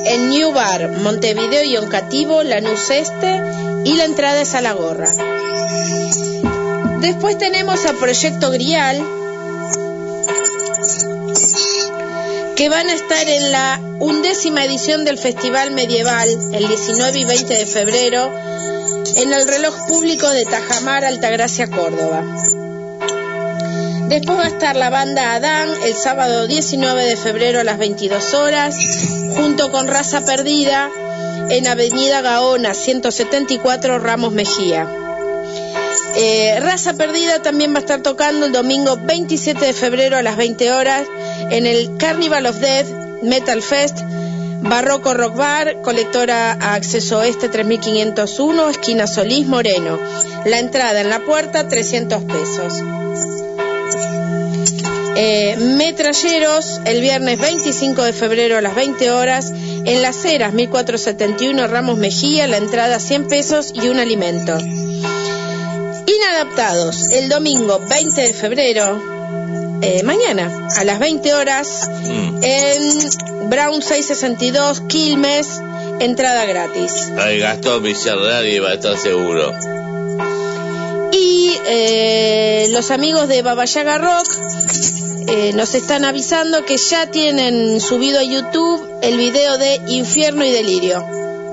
en New Bar, Montevideo y Oncativo, Lanús Este, y la entrada es a la gorra. Después tenemos a Proyecto Grial, que van a estar en la undécima edición del Festival Medieval, el 19 y 20 de febrero, en el reloj público de Tajamar, Altagracia, Córdoba. Después va a estar la banda Adán el sábado 19 de febrero a las 22 horas, junto con Raza Perdida, en Avenida Gaona 174 Ramos Mejía. Eh, Raza Perdida también va a estar tocando el domingo 27 de febrero a las 20 horas en el Carnival of Death Metal Fest Barroco Rock Bar, colectora a acceso este 3501, esquina Solís Moreno. La entrada en la puerta 300 pesos. Eh, metralleros el viernes 25 de febrero a las 20 horas en Las Heras 1471 Ramos Mejía, la entrada 100 pesos y un alimento. Inadaptados el domingo 20 de febrero, eh, mañana a las 20 horas en Brown 662 Quilmes, entrada gratis. Ahí Gastón Villarreal y va a estar seguro. Y eh, los amigos de Babayaga Rock eh, nos están avisando que ya tienen subido a YouTube el video de Infierno y Delirio.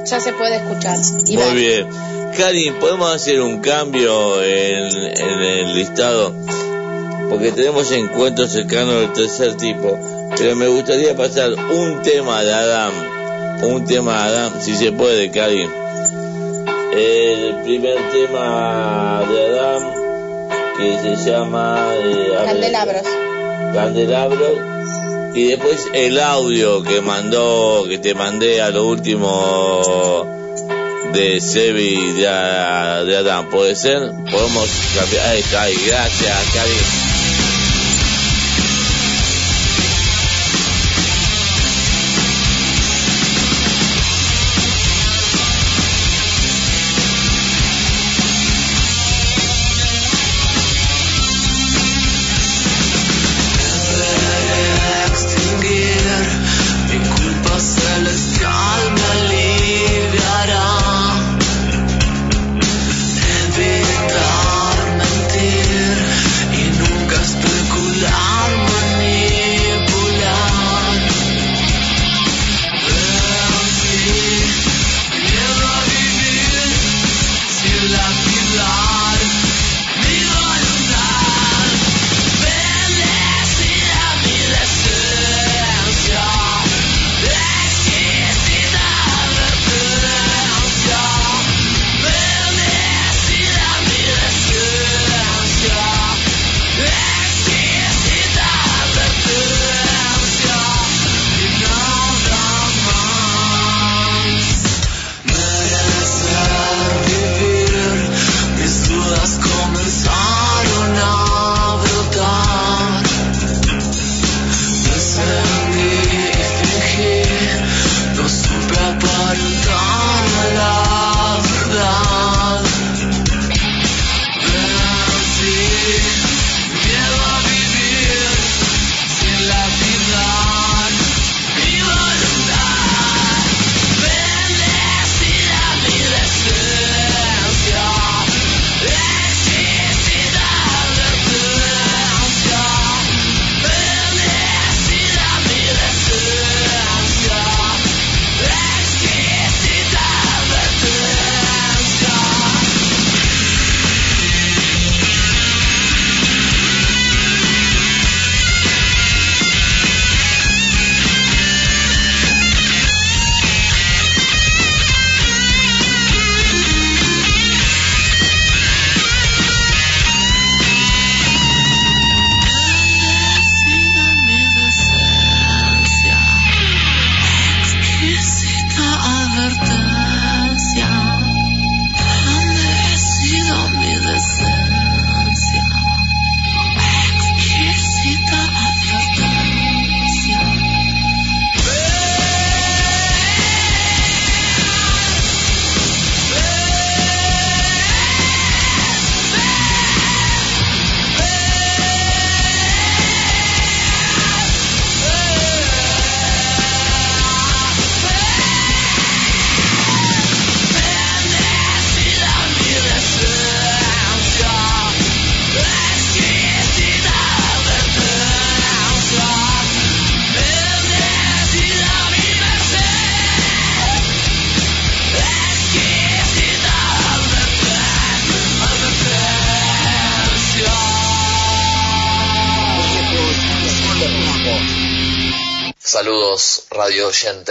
Ya se puede escuchar. Y Muy bien. Karin, ¿podemos hacer un cambio en, en el listado? Porque tenemos encuentros cercanos del tercer tipo. Pero me gustaría pasar un tema de Adam. Un tema de Adam, si se puede, Karin. El primer tema de Adam, que se llama... eh, Candelabros. Candelabros. Y después el audio que mandó, que te mandé a lo último de Sebi de, de Adam, ¿puede ser? Podemos cambiar. Ahí está, gracias, Karin.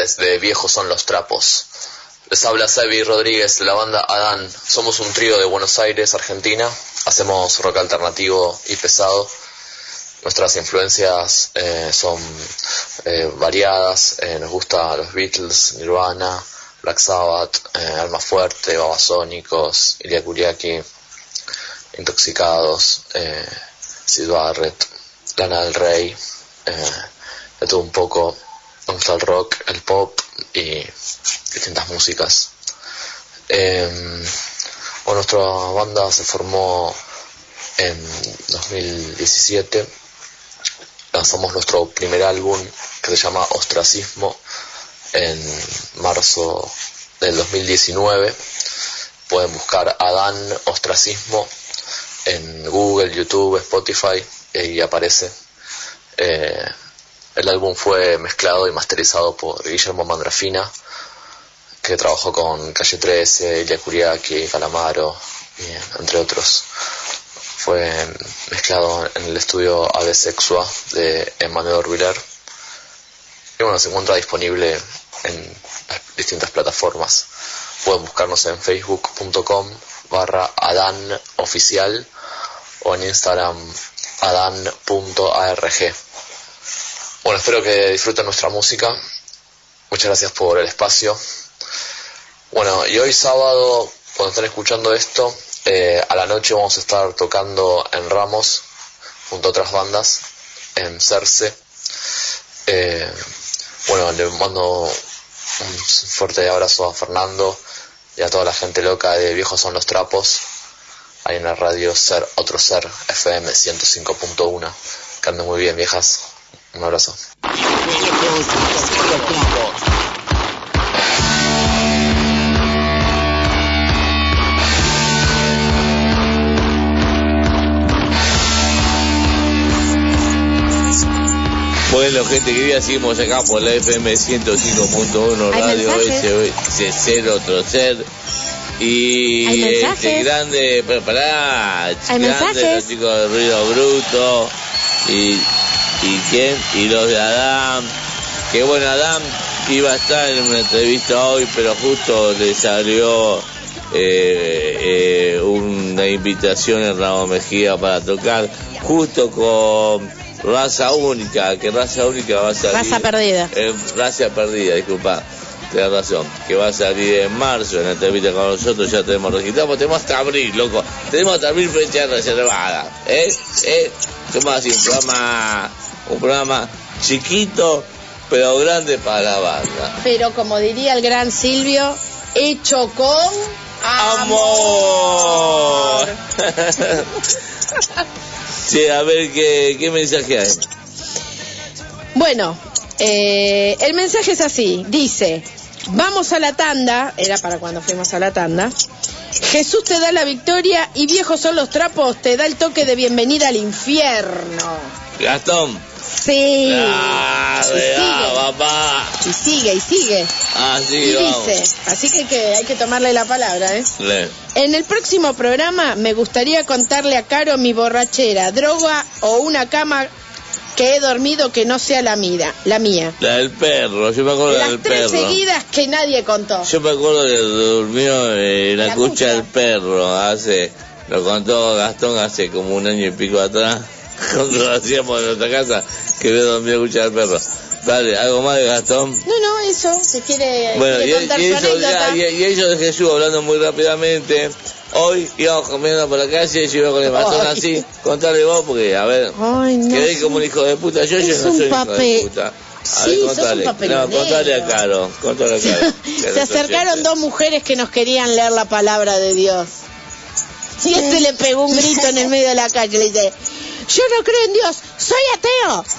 De Viejos son los trapos. Les habla Sebi Rodríguez de la banda Adán. Somos un trío de Buenos Aires, Argentina. Hacemos rock alternativo y pesado. Nuestras influencias eh, son eh, variadas. Eh, nos gusta los Beatles, Nirvana, Black Sabbath, Alma Fuerte, Babasónicos, Ilia Kuriaki, Intoxicados, Sid Barrett, Lana del Rey, de todo un poco. Gusta el rock, el pop y distintas músicas. Bueno, nuestra banda se formó en 2017. Lanzamos nuestro primer álbum que se llama Ostracismo en marzo del 2019. Pueden buscar Adán Ostracismo en Google, YouTube, Spotify y aparece. Eh, el álbum fue mezclado y masterizado por Guillermo Mandrafina, que trabajó con Calle 13, Ilia Kuriaki, Calamaro, entre otros. Fue mezclado en el estudio Ave Sexua de Emmanuel Orbiler. Y bueno, se encuentra disponible en las distintas plataformas. Pueden buscarnos en facebook.com barra Adán Oficial o en Instagram adan.arg. Bueno, espero que disfruten nuestra música. Muchas gracias por el espacio. Bueno, y hoy sábado, cuando estén escuchando esto, eh, a la noche vamos a estar tocando en Ramos, junto a otras bandas, en Cerce. Eh, bueno, le mando un fuerte abrazo a Fernando y a toda la gente loca de Viejos son los Trapos, ahí en la radio Ser Otro Ser, FM 105.1. Que anden muy bien, viejas. Un abrazo. Bueno, gente querida, seguimos acá por la FM 105.1 ¿Hay Radio mensajes? SC Otro Ser. Y ¿Hay este grande, prepará, ¿Hay grande mensajes? los chicos de Ruido Bruto. Y, y quién, y los de Adam. Que bueno, Adam iba a estar en una entrevista hoy, pero justo le salió eh, eh, una invitación en Ramos Mejía para tocar, justo con Raza Única, que Raza Única va a salir. Raza perdida. Eh, raza perdida, disculpa. Tenés razón, que va a salir en marzo en la entrevista con nosotros, ya tenemos registrado, tenemos hasta abril, loco, tenemos hasta abril fecha reservada, ¿eh? ¿eh? Somos así, un programa, un programa chiquito, pero grande para la banda. Pero como diría el gran Silvio, hecho con ¡Amor! sí, a ver, ¿qué, qué mensaje hay? Bueno, eh, el mensaje es así, dice, vamos a la tanda, era para cuando fuimos a la tanda, Jesús te da la victoria y viejos son los trapos, te da el toque de bienvenida al infierno. Gastón. Sí. Ah, Y sigue. ah, papá. Y sigue, y sigue. Ah, sí, y vamos. dice, así que, que hay que tomarle la palabra, ¿eh? Le. En el próximo programa me gustaría contarle a Caro mi borrachera, droga o una cama que he dormido que no sea la mía. La mía. La del perro, yo me acuerdo Las del tres perro. seguidas que nadie contó. Yo me acuerdo que durmió en la, La cucha. del perro, hace, lo contó Gastón hace como un año y pico atrás, cuando lo hacíamos en nuestra casa, que había dormido cucha del perro. Dale, algo más de Gastón. No, no, eso, se quiere, Bueno, quiere y, contar y su eso, ya- y, y ellos de Jesús, hablando muy rápidamente. Hoy íbamos comiendo por la calle, yo iba con el bastón así. Contale vos, porque, a ver, Ay, no. quedé como un hijo de puta. Yo, yo no soy un hijo de puta. A Sí, ver, sos un contale. No, contale a Caro. Contale a Caro. Se acercaron dos mujeres que nos querían leer la palabra de Dios. Y este le pegó un grito en el medio de la calle. Le dice, yo no creo en Dios, soy ateo.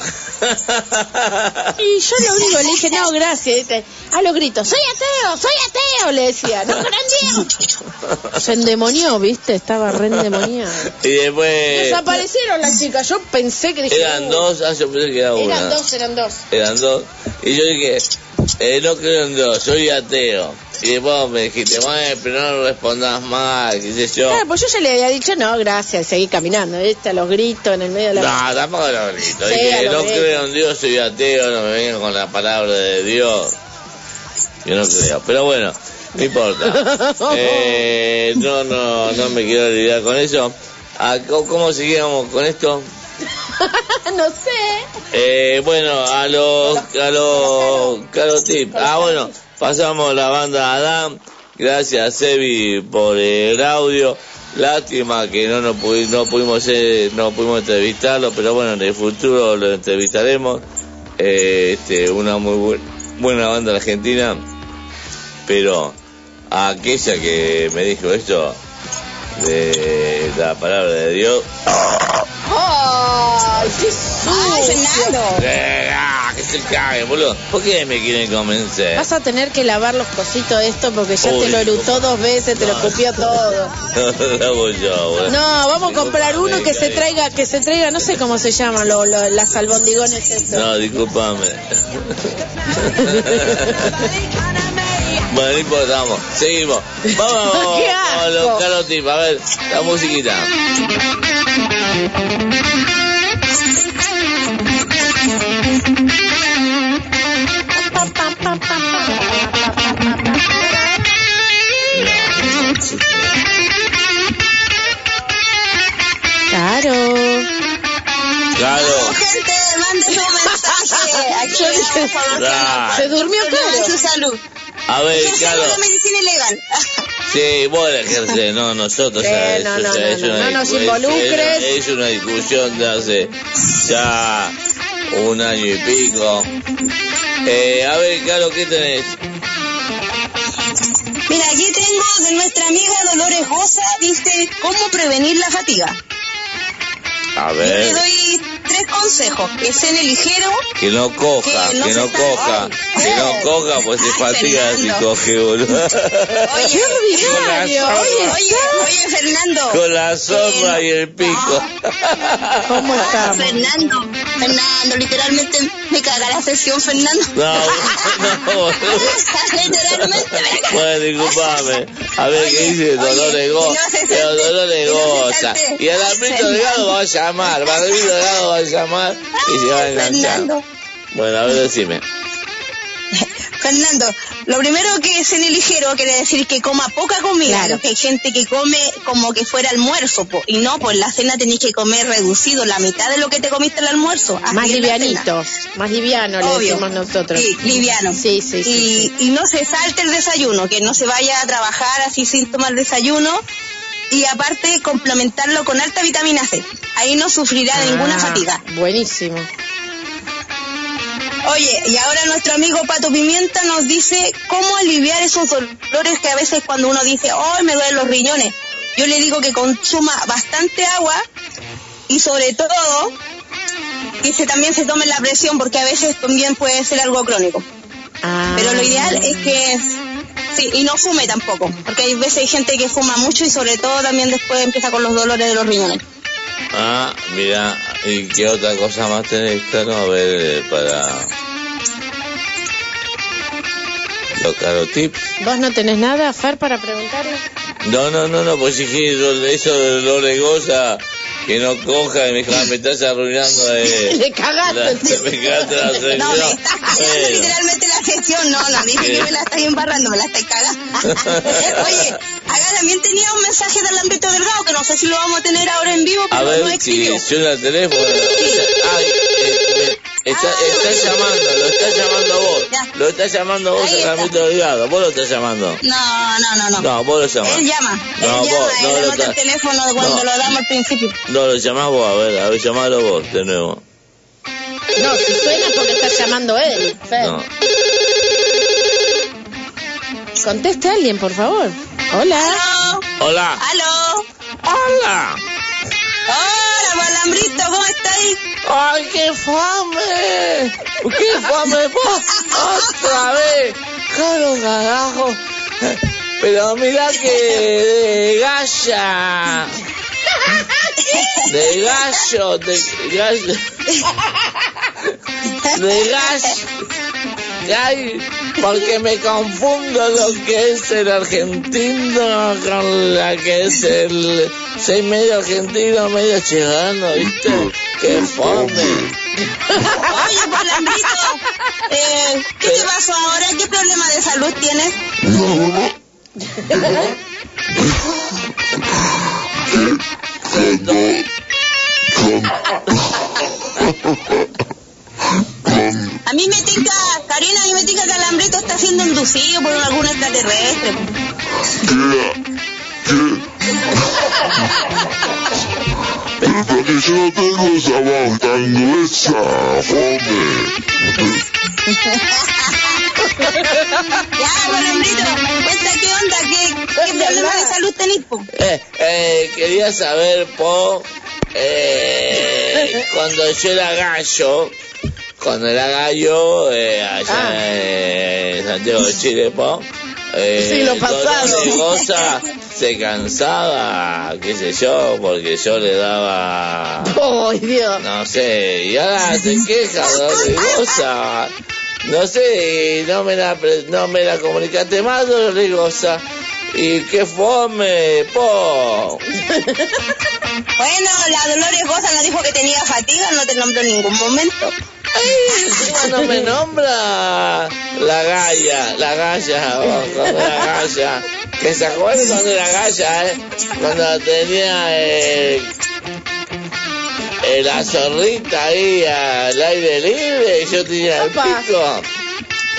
Y yo lo único le dije, no, gracias. A los gritos, soy ateo, soy ateo, le decía, no Dios. Se endemonió, viste, estaba re endemoniado. Y después. Desaparecieron las chicas, yo pensé que dije, Eran "Uh". dos, ah, yo pensé que era una. Eran dos, eran dos. Eran dos. Y yo dije, eh, no creo en Dios, soy ateo. Y después me dijiste, "Bueno, pero no respondas mal, qué sé yo. Claro, pues yo ya le había dicho, no, gracias, seguí caminando, ¿viste? A los gritos en el medio de la... No, tampoco grito. Sí, lo no creo en Dios, soy ateo, no me vengan con la palabra de Dios. Yo no creo. Pero bueno, no importa. Eh, no, no, no me quiero olvidar con eso. Ah, ¿Cómo seguíamos con esto? no sé. Eh, bueno, a los, a los, Caro Tip. Ah, bueno, pasamos la banda Adam. Gracias, Sebi, por el audio. Lástima que no nos no pudimos eh, no pudimos entrevistarlo, pero bueno, en el futuro lo entrevistaremos. Eh, este, una muy buen- buena banda argentina, pero a aquella que me dijo esto de la palabra de Dios. ¡Ay, qué sucio! Eh, ah, que se cague, boludo. ¿Por qué me quieren convencer? Vas a tener que lavar los cositos esto porque ya Uy, te lo erutó dos veces, te lo escupió todo. No lo hago yo, boludo. No, vamos a comprar uno que se traiga, que se traiga, no sé cómo se llaman, lo, lo- las albondigones estos. No, discúlpame. bueno, no importa, vamos. Seguimos. Vamos, vamos, ¡Qué vamos a los asco! carotip. A ver, la musiquita. Claro. Claro. Gente, mande su mensaje. Aquí Yo dije, Claro. se durmió claro. su salud. A ver, Ejercer claro. la medicina ilegal. Sí, vos la ejercés, no nosotros. Sí, ya, no, no, no, es no, una no nos involucres. Es, una discusión de hace ya un año y pico. Eh, a ver, Caro, ¿qué tenés? Mira, aquí tengo de nuestra amiga Dolores Goza, dice, ¿cómo prevenir la fatiga? A Yo ver, doy tres consejos, que cene ligero, que no coja, que no que coja, Ay, que no coja, pues se fatiga si coge, boludo. Oye, Oye, oye, oye, Fernando. Con la zorra y el pico. ¿Cómo Ah, estamos? Fernando, Fernando, literalmente me caga la sesión, Fernando. No, no, literalmente me caga. Bueno, disculpame. A ver qué dice Dolores Goza. no se Pero Dolores se Goza. Y al Albrito Delgado va a llamar. Albrito Delgado va a llamar y se va a enganchar. Bueno, a ver, decime. Fernando, lo primero que es cene ligero quiere decir que coma poca comida, Claro. hay gente que come como que fuera almuerzo, po, y no, pues la cena tenés que comer reducido, la mitad de lo que te comiste el almuerzo. Más livianitos, más liviano le Obvio. decimos nosotros. Sí, liviano. Sí, sí, sí. Y, y no se salte el desayuno, que no se vaya a trabajar así sin tomar desayuno. Y aparte, complementarlo con alta vitamina C. Ahí no sufrirá ninguna Ah, fatiga. Buenísimo. Oye, y ahora nuestro amigo Pato Pimienta nos dice cómo aliviar esos dolores que a veces cuando uno dice, oh, me duelen los riñones. Yo le digo que consuma bastante agua y sobre todo que se, también se tome la presión porque a veces también puede ser algo crónico. Ah. Pero lo ideal es que sí, y no fume tampoco, porque hay veces hay gente que fuma mucho y sobre todo también después empieza con los dolores de los riñones. Ah, mira, ¿y qué otra cosa más tenés, Caro? A ver, eh, para... Los Caro Tips. ¿Vos no tenés nada, Fer, para preguntarle? No, no, no, no, pues lo- eso Dolores Goza, que no coja y me, me estás arruinando de... Le cagaste. La, me cagaste la sección. No, me estás cagando Bueno. literalmente la sesión, no, no, dije que me la estáis embarrando, me la estáis cagando. Oye, acá también tenía un mensaje del ámbito delgado que no sé si lo vamos a tener ahora en vivo, A pero no ver si escribió. el teléfono. Ay, eh, Está, está llamando, lo está llamando vos. Lo está llamando vos Ahí a está. Carlito Delgado. Vos lo estás llamando. No, no, no, no. No, vos lo llamás. Él llama. No, él vos, llama. no él lo anota el está- teléfono cuando No. lo damos al principio. No, lo llamás vos, a ver, a ver, llamalo vos de nuevo. No, si suena porque está llamando él. Fer. No. Conteste a alguien, por favor. Hola. Hola. ¡Aló! ¡Hola! ¡Hola, Balambrito! ¿Cómo estáis? ¡Ay, qué fame! ¡Qué fame vos! ¡Otra vez! ¡Caro carajo! Pero mira que de galla. De gallo, de gallo. De gallo. Ay, porque me confundo lo que es el argentino con la que es el... Soy medio argentino, medio chileno, ¿viste? ¡Qué fome! Oye, Balambrito, eh, ¿qué te pasó ahora? ¿Qué problema de salud tienes? A mí me tinca, Karina, a mí me tinca que Alambrito está siendo inducido por algún extraterrestre. Porque yo no tengo esa voz tan gruesa, fome. Ya, Alambrito, cuenta qué onda, qué, qué problema de salud tenés, po? Eh, eh, quería saber, Po, eh, cuando yo era gallo, cuando era gallo, eh, allá en Santiago de Chile, Po, eh, pasado. de goza se cansaba, qué sé yo, porque yo le daba, ¡Ay, Dios! no sé, y ahora se queja, dolor de goza. No sé, y no me la, no me la comunicaste más, dolor de goza. Y qué fome, po. Bueno, la Dolores Goza nos dijo que tenía fatiga, no te nombró en ningún momento. Ay, no me nombra la galla, la galla, cuando era galla. Que se acuerdan cuando era galla, eh? Cuando tenía eh, eh, la zorrita ahí al aire libre y yo tenía el pico.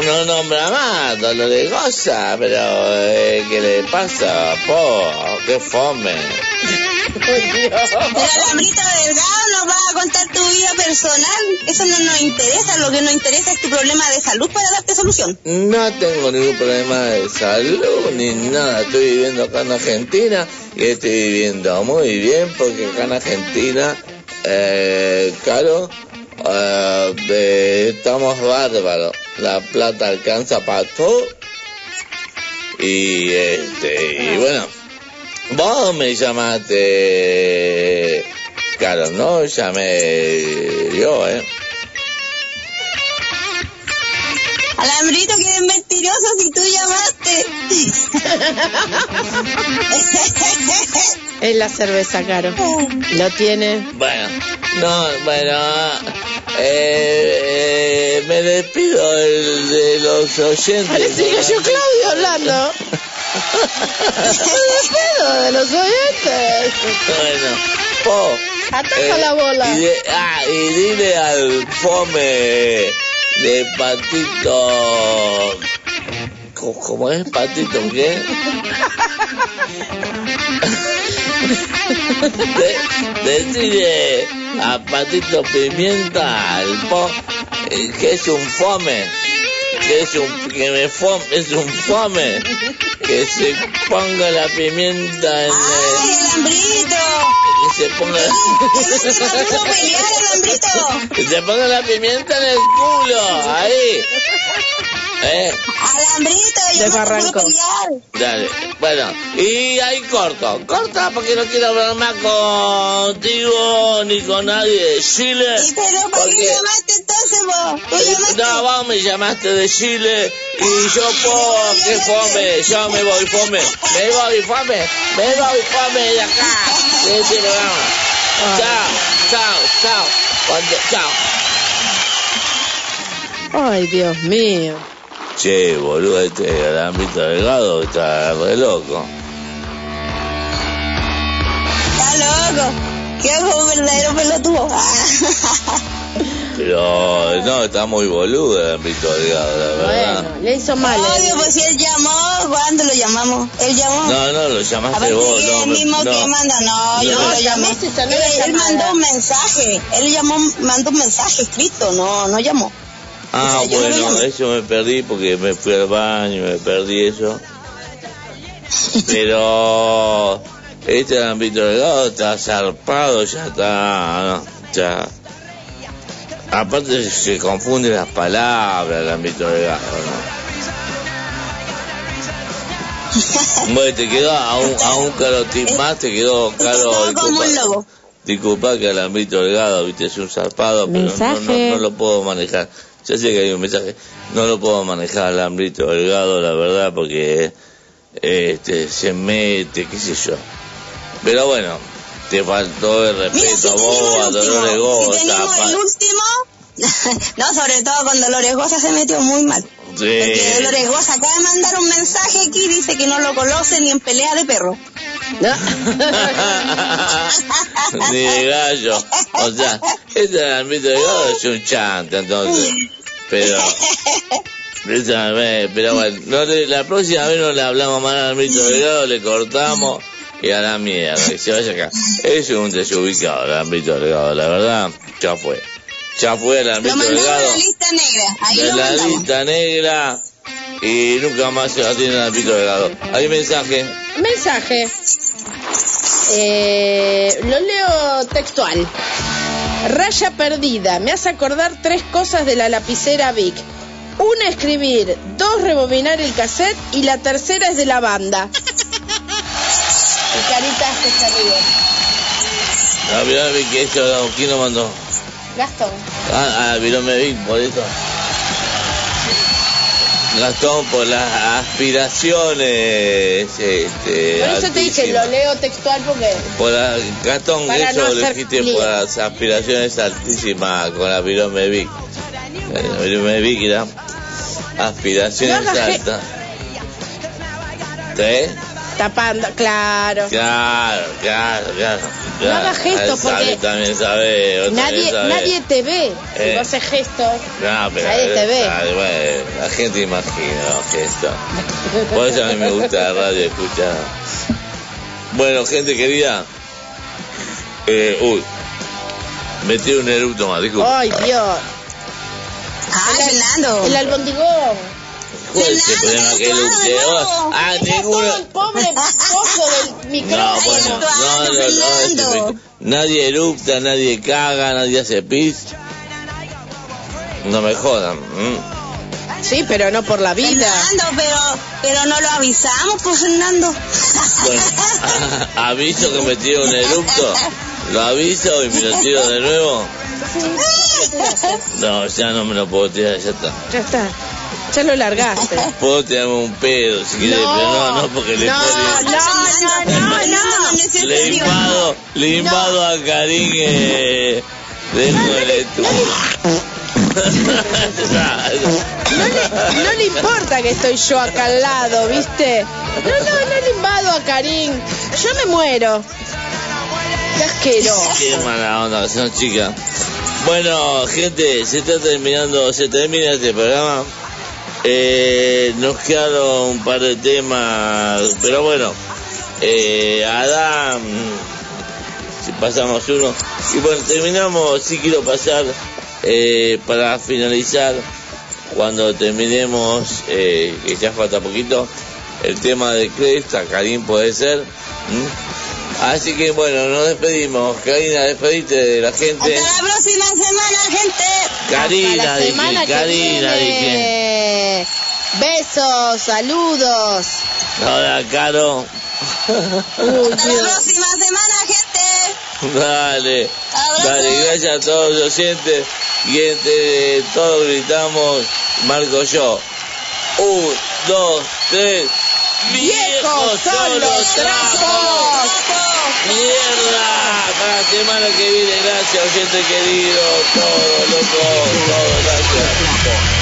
No nombra más, Dolores Goza, pero eh, ¿qué le pasa? Po, qué fome. Pero Alambrito Delgado nos va a contar tu vida personal. Eso no nos interesa, lo que nos interesa es tu problema de salud para darte solución. No tengo ningún problema de salud ni nada. Estoy viviendo acá en Argentina y estoy viviendo muy bien porque acá en Argentina, eh, claro, eh, eh, estamos bárbaros. La plata alcanza para todo. Y este, y bueno, vos me llamaste, claro, no llamé yo, eh. Alambrito, que eres mentiroso si tú llamaste. Es la cerveza, Caro. Lo tiene. Bueno, no, bueno, eh, eh, me despido del- de los oyentes. Parece que yo Claudio hablando. Despido de los oyentes. Bueno, po. Ataja la bola. Y, de- ah, y dile al fome de Patito. ¿Cómo, es Patito? ¿Qué? De, decirle a Patito Pimienta, al po, eh, que es un fome, que es un, que me fome, es un fome, que se ponga la pimienta en ¡Ay, el, Alambrito! que se ponga, ¡No pelear, Alambrito! que se ponga la pimienta en el culo, ahí, eh, Alambrito, yo De Barranco. Dale, bueno, y ahí corto, corta porque no quiero hablar más contigo ni con nadie de Chile. ¿Y pero por qué porque- llamaste entonces vos? ¿Tú llamaste? No, vos me llamaste de Chile y yo puedo, que fome, yo me voy fome, me voy fome, me voy fome de acá, de este programa. Chao, chao, chao, Cuando- chao. Ay, Dios mío. Che, boludo, este ámbito delgado está re loco. Está loco. Qué ojo verdadero pelotudo. Pero no, está muy boludo el ámbito delgado, la verdad. Bueno, le hizo mal. Obvio, eh. pues si él llamó, ¿cuándo lo llamamos? Él llamó. No, no, lo llamaste Aparte vos. que No, él me- mismo no. que manda, no, yo No, lo llamé. Él, él mandó un mensaje, él llamó, mandó un mensaje escrito, no, no llamó. Ah, O sea, yo no lo bueno, eso me perdí porque me fui al baño y me perdí eso. Pero este ámbito delgado está zarpado, ya está, no, ya. Aparte se confunden las palabras el ámbito delgado, ¿no? Bueno, te quedó a un, a un caro tip más, te quedó caro. Como un disculpa- lobo. Disculpa que el ámbito delgado, viste, es un zarpado, pero no, no, no lo puedo manejar. Ya sé que hay un mensaje, no lo puedo manejar el ámbito delgado, la verdad, porque este se mete, qué sé yo. Pero bueno, te faltó el respeto a vos, a Dolores Goza, Si pa- el último, no, sobre todo con Dolores Goza se metió muy mal. Porque sí, Dolores Goza acaba de mandar un mensaje aquí, dice que no lo conoce ni en pelea de perro. ni de gallo. O sea, este ámbito delgado es un chanta, entonces. Pero, pero bueno, no le- la próxima vez no le hablamos más al ámbito delgado, le cortamos y a la mierda, que se vaya acá. Es un desubicado el ámbito delgado, la verdad, ya fue. Ya fue el Lo ámbito delgado la lista negra, ahí de lo la mandamos. lista negra y nunca más se va a tener el ámbito delgado. Hay mensaje. Mensaje. Eh, lo leo textual. Raya perdida. Me hace acordar tres cosas de la lapicera Vic. Una escribir, dos rebobinar el cassette y la tercera es de la banda. Y caritas que se ríen. Ah, mirá, vi que esto, ¿quién lo mandó? Gastón. Ah, ah, miró me vi por eso. Gastón, por las aspiraciones, este, Por eso te dije, lo leo textual porque Por la- Gastón, Para eso no lo dijiste por las aspiraciones altísimas con la Virome Vic. La Virome Vic era aspiraciones No altas. ¿Sí? Tapando, claro. Claro, claro, claro. No hagas gestos, porque también sabe, Nadie, también sabe. nadie te ve. Si Eh. vos haces gestos. No, pero Nadie te ve. bueno, la gente imagina los gestos. Por eso a mí me gusta la radio escuchar. Bueno, gente querida. Eh, uy. Metí un eructo más, disculpa. Ay, Dios. Ah, el, Fernando. El albondigón. ¿Cuál es el problema que? Ah, ninguno. El pobre pozo del No, bueno, no, no, no, nadie eructa, nadie caga, nadie hace pis. No me jodan. ¿m? Sí, pero no por la vida. Fernando, pero, pero no lo avisamos, pues Fernando. Bueno, aviso que me tiro un eructo. Lo aviso y me lo tiro de nuevo. No, ya no me lo puedo tirar, ya está. Ya está. Ya lo largaste. Puedo tirarme un pedo si quieres, No. pero no, no, porque le No, pone- no, no, no, no. le invado, le invado a Karim eh, dentro del estudio. No le, no le importa que estoy yo acá al lado, ¿viste? No, no, no le invado a Karim. Yo me muero. Qué asqueroso. Qué mala onda que son chicas. Bueno, gente, se está terminando, se termina este programa. Eh, nos quedaron un par de temas, pero bueno, eh, Adán, si pasamos uno. Y bueno, terminamos, sí quiero pasar eh, para finalizar, cuando terminemos, que ya falta poquito, el tema de Cresta, Karim puede ser. Así que bueno, nos despedimos. Karina, despedite de la gente. Hasta la próxima semana, gente. Karina, Hasta la dije, que Karina, dije. Besos, saludos. Hola, Caro. Uy, Hasta la próxima semana, gente. Dale, dale, gracias a todos los oyentes. Y entre todos gritamos, marco yo. Un, dos, tres. Viejos son los trapos. ¡Mierda! La semana que viene, gracias, oyente querido. Todo, loco, todo, gracias.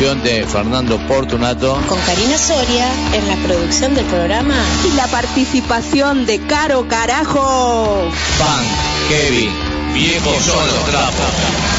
de Fernando Portunato. Con Karina Soria en la producción del programa. Y la participación de Caro Carajo. Pan, Kevin, viejo solo trapo.